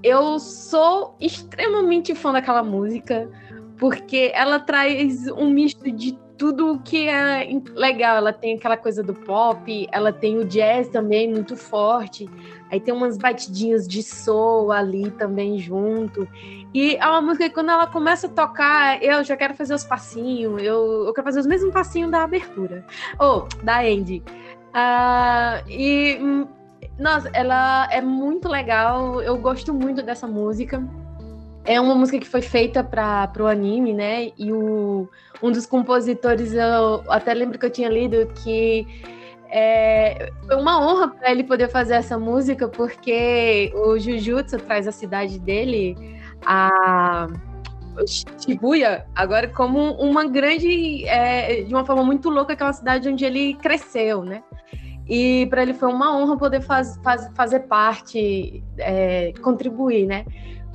Eu sou extremamente fã daquela música, porque ela traz um misto de tudo o que é legal. Ela tem aquela coisa do pop, ela tem o jazz também muito forte, aí tem umas batidinhas de soul ali também junto. E é uma música que quando ela começa a tocar, eu já quero fazer os passinhos, eu, eu quero fazer os mesmos passinhos da abertura, ou da Andy. Ah, e nossa, ela é muito legal. Eu gosto muito dessa música. É uma música que foi feita para o anime, né? E o, um dos compositores, eu até lembro que eu tinha lido que é, foi uma honra para ele poder fazer essa música, porque o Jujutsu traz a cidade dele, a Shibuya, agora como uma grande, é, de uma forma muito louca, que uma cidade onde ele cresceu, né? E para ele foi uma honra poder faz, faz- fazer parte, é, contribuir, né?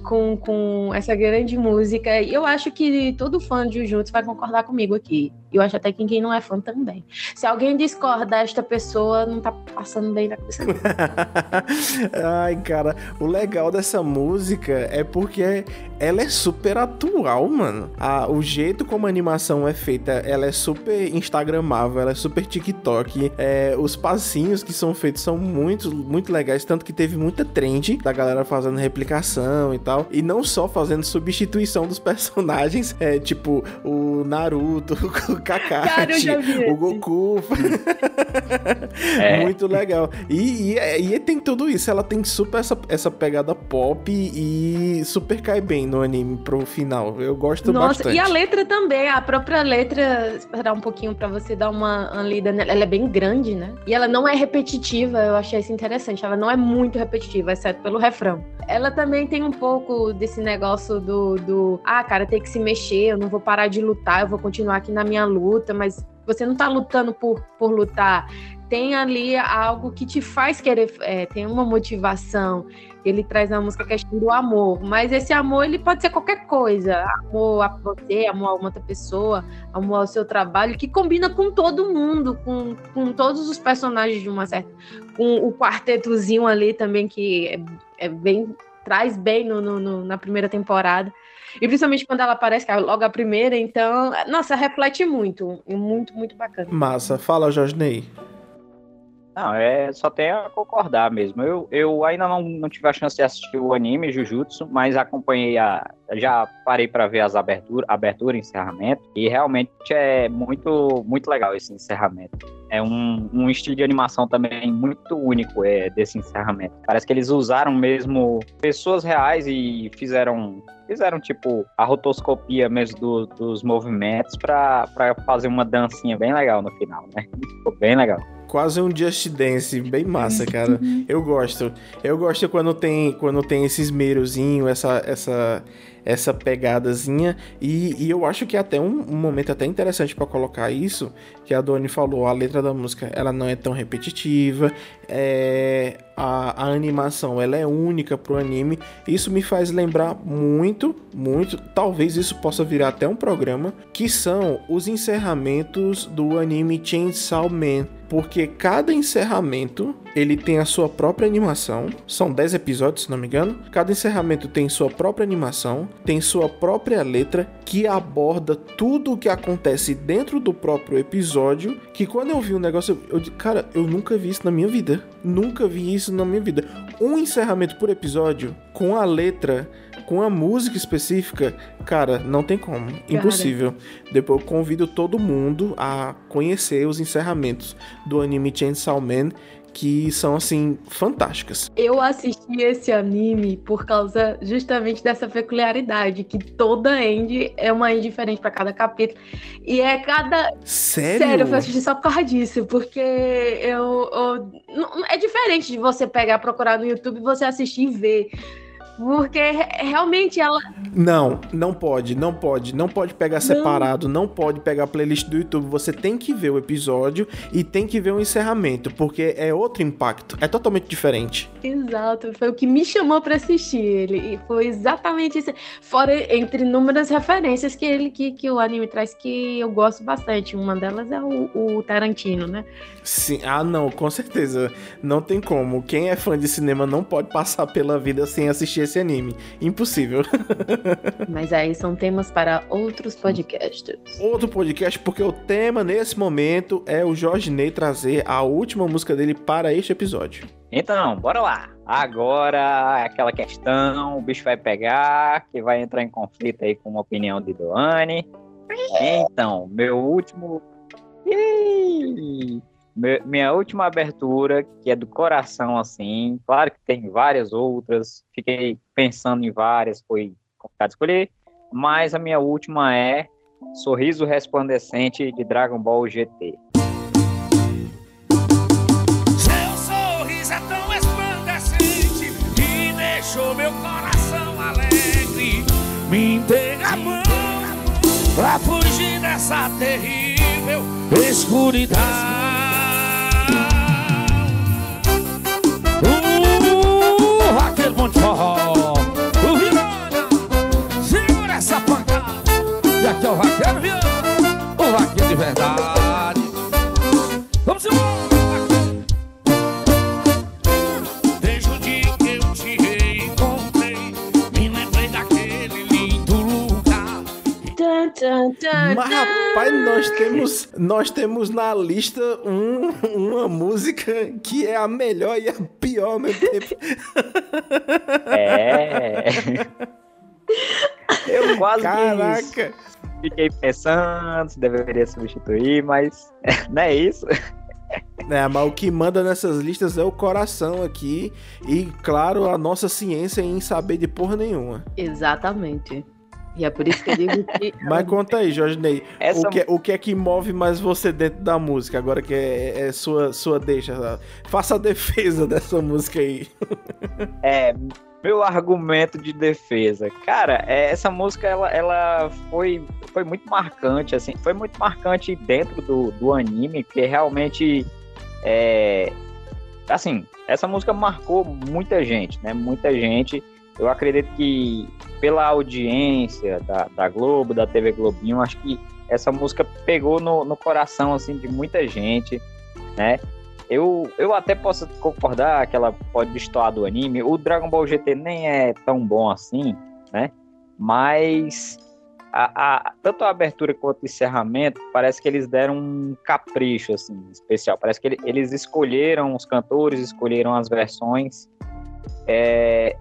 Com, com essa grande música. E eu acho que todo fã de Jujutsu vai concordar comigo aqui. Eu acho até que quem não é fã também. Se alguém discorda desta pessoa, não tá passando bem na cabeça. Ai, cara, o legal dessa música é porque ela é super atual, mano. A- o jeito como a animação é feita, ela é super instagramável, ela é super TikTok. É, os passinhos que são feitos são muito, muito legais, tanto que teve muita trend da galera fazendo replicação e tal. E não só fazendo substituição dos personagens, é, tipo o Naruto, o Cara, eu Kakashi, já vi o. Goku. É. Muito legal. E, e, e tem tudo isso. Ela tem super essa, essa pegada pop e super cai bem no anime pro final. Eu gosto Nossa, bastante. e a letra também, a própria letra, esperar um pouquinho pra você dar uma, uma lida nela, ela é bem grande, né? E ela não é repetitiva, eu achei isso interessante. Ela não é muito repetitiva, exceto pelo refrão. Ela também tem um pouco desse negócio do, do ah, cara, tem que se mexer, eu não vou parar de lutar, eu vou continuar aqui na minha luta, mas você não tá lutando por, por lutar. Tem ali algo que te faz querer, é, tem uma motivação. Ele traz na música a questão do amor, mas esse amor ele pode ser qualquer coisa. Amor a você, amor a uma outra pessoa, amor ao seu trabalho, que combina com todo mundo, com, com todos os personagens de uma certa. Com o quartetozinho ali também, que é, é bem. Traz bem no, no- no- na primeira temporada. E principalmente quando ela aparece, que é logo a primeira, então, nossa, reflete muito. Muito, muito bacana. Massa. Fala, Jorge Ney. Não, é só tenho a concordar mesmo. Eu, eu ainda não, não tive a chance de assistir o anime Jujutsu, mas acompanhei a. Já parei para ver as aberturas, abertura e encerramento, e realmente é muito, muito legal esse encerramento. É um, um estilo de animação também muito único é, desse encerramento. Parece que eles usaram mesmo pessoas reais e fizeram. Fizeram tipo a rotoscopia mesmo do- dos movimentos para fazer uma dancinha bem legal no final, né? Ficou bem legal. Quase um Just Dance, bem massa, cara. Eu gosto. Eu gosto quando tem, quando tem esse esmerozinho, essa, essa, essa pegadazinha. E, e eu acho que é até um, um momento até interessante pra colocar isso, que a Doni falou, a letra da música, ela não é tão repetitiva, é, a, a animação, ela é única pro anime. Isso me faz lembrar muito, muito, talvez isso possa virar até um programa, que são os encerramentos do anime Chainsaw Man. Porque cada encerramento ele tem a sua própria animação. São 10 episódios, se não me engano. Cada encerramento tem sua própria animação, tem sua própria letra que aborda tudo o que acontece dentro do próprio episódio. Que quando eu vi o negócio, eu, eu cara, eu nunca vi isso na minha vida. Nunca vi isso na minha vida. Um encerramento por episódio com a letra com a música específica, cara, não tem como. Impossível. Depois eu convido todo mundo a conhecer os encerramentos do anime Chainsaw Man, que são, assim, fantásticas. Eu assisti esse anime por causa justamente dessa peculiaridade, que toda end é uma end diferente pra cada capítulo. E é cada. Sério? Sério, eu fui assistir só por causa disso, porque eu, eu- É diferente de você pegar, procurar no YouTube e você assistir e ver. Porque re- realmente ela. Não, não pode, não pode, não pode pegar separado, não pode pegar a playlist do YouTube. Você tem que ver o episódio e tem que ver o encerramento, porque é outro impacto, é totalmente diferente. Exato, foi o que me chamou pra assistir ele. E foi exatamente isso. Fora entre inúmeras referências que ele que, que o anime traz que eu gosto bastante. Uma delas é o, o Tarantino, né? Sim, ah não, com certeza. Não tem como. Quem é fã de cinema não pode passar pela vida sem assistir esse anime. Impossível. Mas aí são temas para outros podcasts. Outro podcast, porque o tema nesse momento é o Jorge Ney trazer a última música dele para este episódio. Então, bora lá. Agora, aquela questão, o bicho vai pegar, que vai entrar em conflito aí com uma opinião de Doane. Então, meu último. Minha última abertura, que é do coração, assim. Claro que tem várias outras. Fiquei pensando em várias, foi complicado escolher. Mas a minha última é Sorriso Resplandecente de Dragon Ball GT. Seu sorriso é tão resplandecente que deixou meu coração alegre. Me entrega a mão pra fugir dessa terrível escuridão. Uh, Raquel Monte Forró, o Virona, segura essa pancada. E aqui é o Raquel Viana, o Raquel de verdade. Mas rapaz, nós temos, nós temos na lista um- uma música que é a melhor e a pior ao mesmo tempo. É. Eu quase Caraca! fiquei pensando se deveria substituir, mas não é isso. É, mas o que manda nessas listas é o coração aqui e, claro, a nossa ciência em saber de porra nenhuma. Exatamente. E é por isso que eu digo que. Mas conta aí, Jorge Ney, Essa o, que, o que é que move mais você dentro da música, agora que é, é sua, sua deixa. Faça a defesa dessa música aí. É, meu argumento de defesa. Cara, é, essa música ela, ela foi, foi muito marcante, assim, foi muito marcante dentro do, do anime, que realmente é, assim, essa música marcou muita gente, né? Muita gente. Eu acredito que pela audiência da, da Globo, da TV Globinho, acho que essa música pegou no, no coração assim de muita gente, né? Eu, eu até posso concordar que ela pode destoar do anime. O Dragon Ball GT nem é tão bom assim, né? Mas a, a- tanto a abertura quanto o encerramento, parece que eles deram um capricho assim, especial. Parece que ele- eles escolheram os cantores, escolheram as versões. É,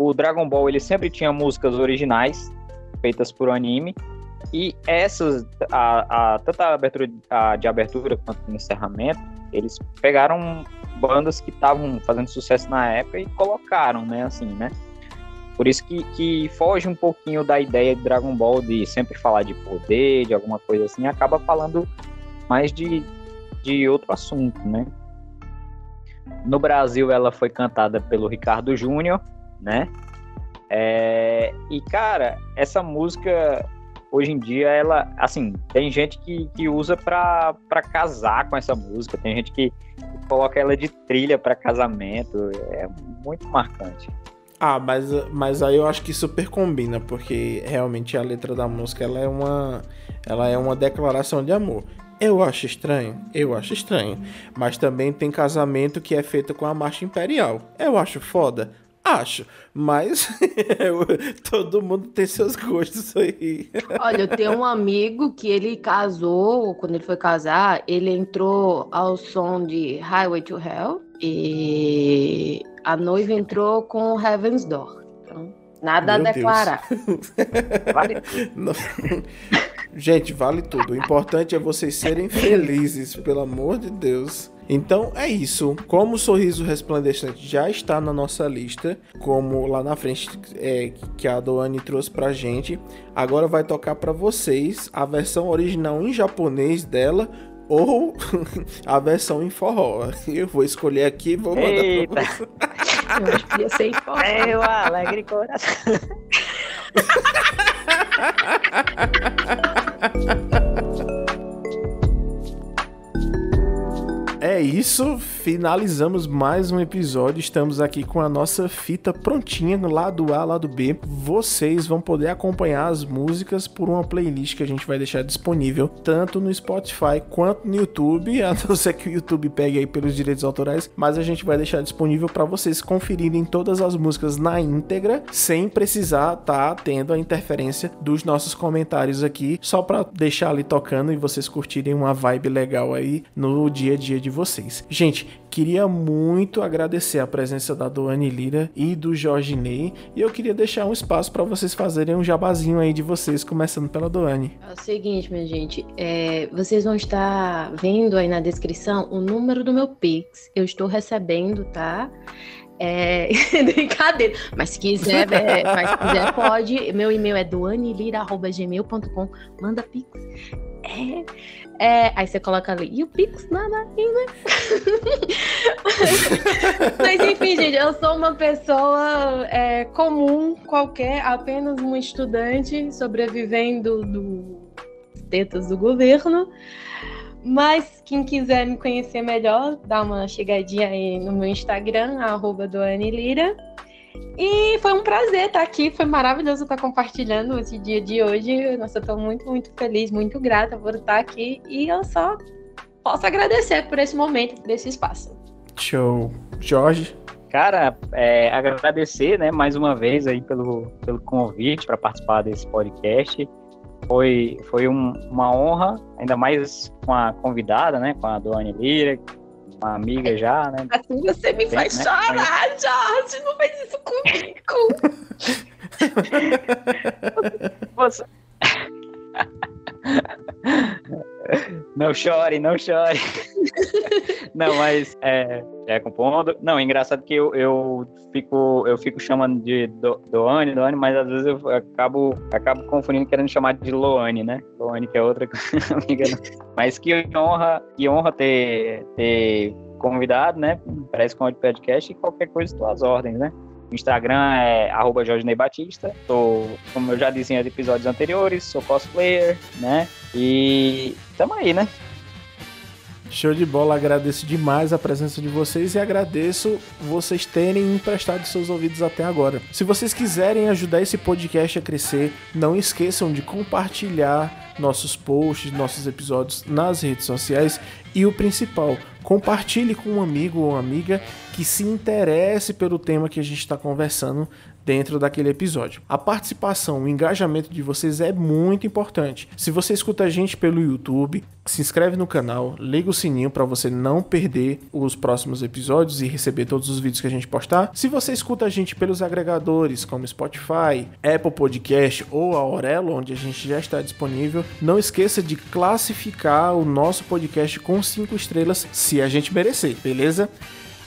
o Dragon Ball ele sempre tinha músicas originais feitas por anime. E essas a, a, tanto a abertura a, de abertura quanto o encerramento eles pegaram bandas que estavam fazendo sucesso na época e colocaram né assim né? Por isso que, que foge um pouquinho da ideia de Dragon Ball de sempre falar de poder de alguma coisa assim acaba falando mais de, de outro assunto né? No Brasil ela foi cantada pelo Ricardo Júnior né é, e cara essa música hoje em dia ela assim tem gente que, que usa pra casar com essa música tem gente que coloca ela de trilha pra casamento é muito marcante Ah, mas, mas aí eu acho que super combina, porque realmente a letra da música ela é uma, ela é uma declaração de amor. Eu acho estranho, eu acho estranho. Mas também tem casamento que é feito com a marcha imperial. Eu acho foda, acho. Mas todo mundo tem seus gostos aí. Olha, eu tenho um amigo que ele casou, quando ele foi casar, ele entrou ao som de Highway to Hell e a noiva entrou com Heaven's Door. Então, nada Meu a Deus. declarar. Vale. Gente, vale tudo. O importante é vocês serem felizes, pelo amor de Deus. Então é isso. Como o Sorriso Resplandecente já está na nossa lista, como lá na frente é, que a Doane trouxe pra gente, agora vai tocar pra vocês a versão original em japonês dela ou a versão em forró. Eu vou escolher aqui e vou mandar Eita. pra você. Eu acho que ia ser importante. Meu alegre coração. É isso, finalizamos mais um episódio. Estamos aqui com a nossa fita prontinha no lado A, lado B. Vocês vão poder acompanhar as músicas por uma playlist que a gente vai deixar disponível tanto no Spotify quanto no YouTube, a não ser que o YouTube pegue aí pelos direitos autorais, mas a gente vai deixar disponível para vocês conferirem todas as músicas na íntegra, sem precisar estar tendo a interferência dos nossos comentários aqui, só para deixar ali tocando e vocês curtirem uma vibe legal aí no dia a dia de vocês. Gente, queria muito agradecer a presença da Doane Lira e do Jorge Ney, e eu queria deixar um espaço para vocês fazerem um jabazinho aí de vocês, começando pela Doane. É o seguinte, minha gente, é, vocês vão estar vendo aí na descrição o número do meu Pix. Eu estou recebendo, tá? É, brincadeira. Mas se quiser, é, mas se quiser, pode. Meu e-mail é doanelira.gmail.com. Manda Pix. É, é, aí você coloca ali. E o Pix nada ainda. Mas enfim, gente, eu sou uma pessoa é, comum, qualquer, apenas um estudante sobrevivendo do tetas do governo. Mas quem quiser me conhecer melhor, dá uma chegadinha aí no meu Instagram, arroba Lira. E foi um prazer estar aqui, foi maravilhoso estar compartilhando esse dia de hoje. Nossa, eu estou muito, muito feliz, muito grata por estar aqui. E eu só posso agradecer por esse momento, por esse espaço. Show. Jorge? Cara, é, agradecer, né, mais uma vez aí pelo, pelo convite para participar desse podcast. Foi, foi um- uma honra, ainda mais com a convidada, né, com a Doane Lira, uma amiga já, né? Assim você me Bem, faz né? chorar, Jorge. Não faz isso comigo. Você... Não chore, não chore. Não, mas é, é compondo. Não, é engraçado que eu, eu fico eu fico chamando de Do- Doane, Doane, mas às vezes eu acabo acabo confundindo querendo chamar de Loane, né? Loane que é outra amiga. Mas que honra, que honra ter ter convidado, né? Parece com o podcast e qualquer coisa tuas ordens, né? Instagram é arroba Jorge Ney Batista. Sou, como eu já disse em episódios anteriores, sou cosplayer, né? E tamo aí, né? Show de bola, agradeço demais a presença de vocês e agradeço vocês terem emprestado seus ouvidos até agora. Se vocês quiserem ajudar esse podcast a crescer, não esqueçam de compartilhar nossos posts, nossos episódios nas redes sociais e o principal, compartilhe com um amigo ou amiga que se interesse pelo tema que a gente está conversando dentro daquele episódio. A participação, o engajamento de vocês é muito importante. Se você escuta a gente pelo YouTube, se inscreve no canal, liga o sininho para você não perder os próximos episódios e receber todos os vídeos que a gente postar. Se você escuta a gente pelos agregadores como Spotify, Apple Podcast ou a Aurelo, onde a gente já está disponível, não esqueça de classificar o nosso podcast com cinco estrelas se a gente merecer, beleza?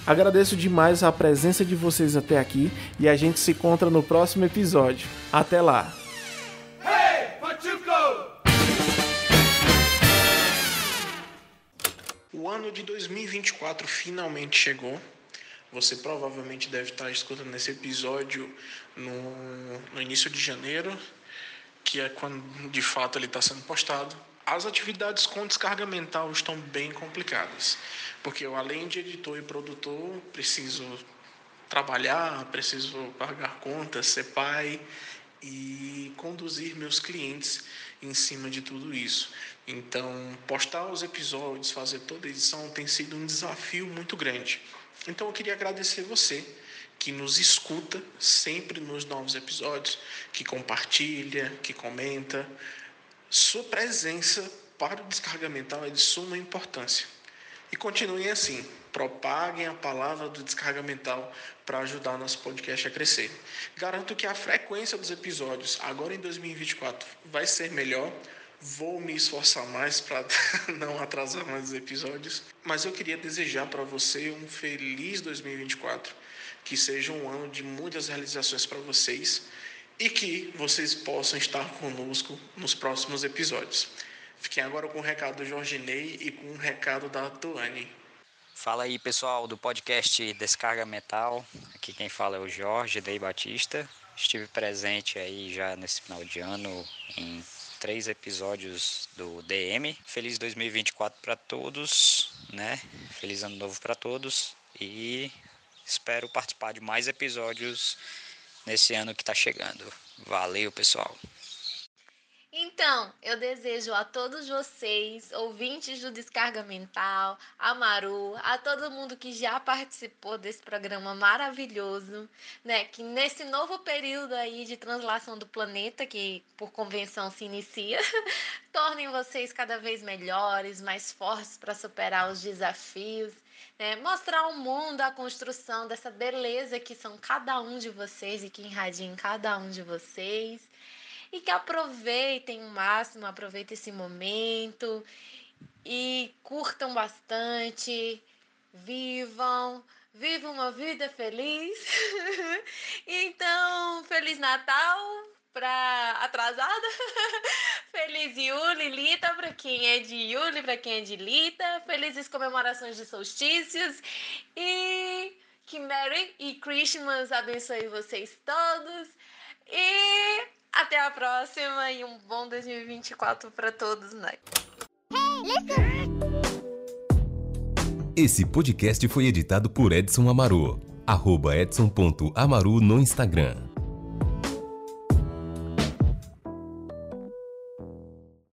Agradeço demais a presença de vocês até aqui e a gente se encontra no próximo episódio. Até lá! O ano de 2024 finalmente chegou. Você provavelmente deve estar escutando esse episódio no, no início de janeiro, que é quando de fato ele está sendo postado. As atividades com descarga mental estão bem complicadas, porque eu, além de editor e produtor, preciso trabalhar, preciso pagar contas, ser pai e conduzir meus clientes em cima de tudo isso. Então, postar os episódios, fazer toda a edição tem sido um desafio muito grande. Então, eu queria agradecer você que nos escuta sempre nos novos episódios, que compartilha, que comenta. Sua presença para o descarga mental é de suma importância. E continuem assim, propaguem a palavra do descarga mental para ajudar nosso podcast a crescer. Garanto que a frequência dos episódios, agora em 2024, vai ser melhor. Vou me esforçar mais para não atrasar mais os episódios, mas eu queria desejar para você um feliz 2024, que seja um ano de muitas realizações para vocês e que vocês possam estar conosco nos próximos episódios. Fiquem agora com o recado do Jorginei e com o recado da Tuane. Fala aí, pessoal do podcast Descarga Metal. Aqui quem fala é o Jorge Dei Batista. Estive presente aí já nesse final de ano em três episódios do DM. Feliz 2024 para todos, né? Feliz ano novo para todos e espero participar de mais episódios nesse ano que está chegando. Valeu, pessoal. Então, eu desejo a todos vocês, ouvintes do Descarga Mental, a Maru, a todo mundo que já participou desse programa maravilhoso, né? Que nesse novo período aí de translação do planeta, que por convenção se inicia, tornem vocês cada vez melhores, mais fortes para superar os desafios. Né? Mostrar ao mundo a construção dessa beleza que são cada um de vocês e que irradia em cada um de vocês e que aproveitem o máximo, aproveitem esse momento e curtam bastante, vivam, vivam uma vida feliz. então, feliz Natal para atrasada. Feliz Yuli, Lita para quem é de Yuli, para quem é de Lita. Felizes comemorações de solstícios e que Merry e Christmas abençoe vocês todos. E até a próxima e um bom 2024 para todos nós. Esse podcast foi editado por Edson Amaru. Arroba edson.amaru no Instagram.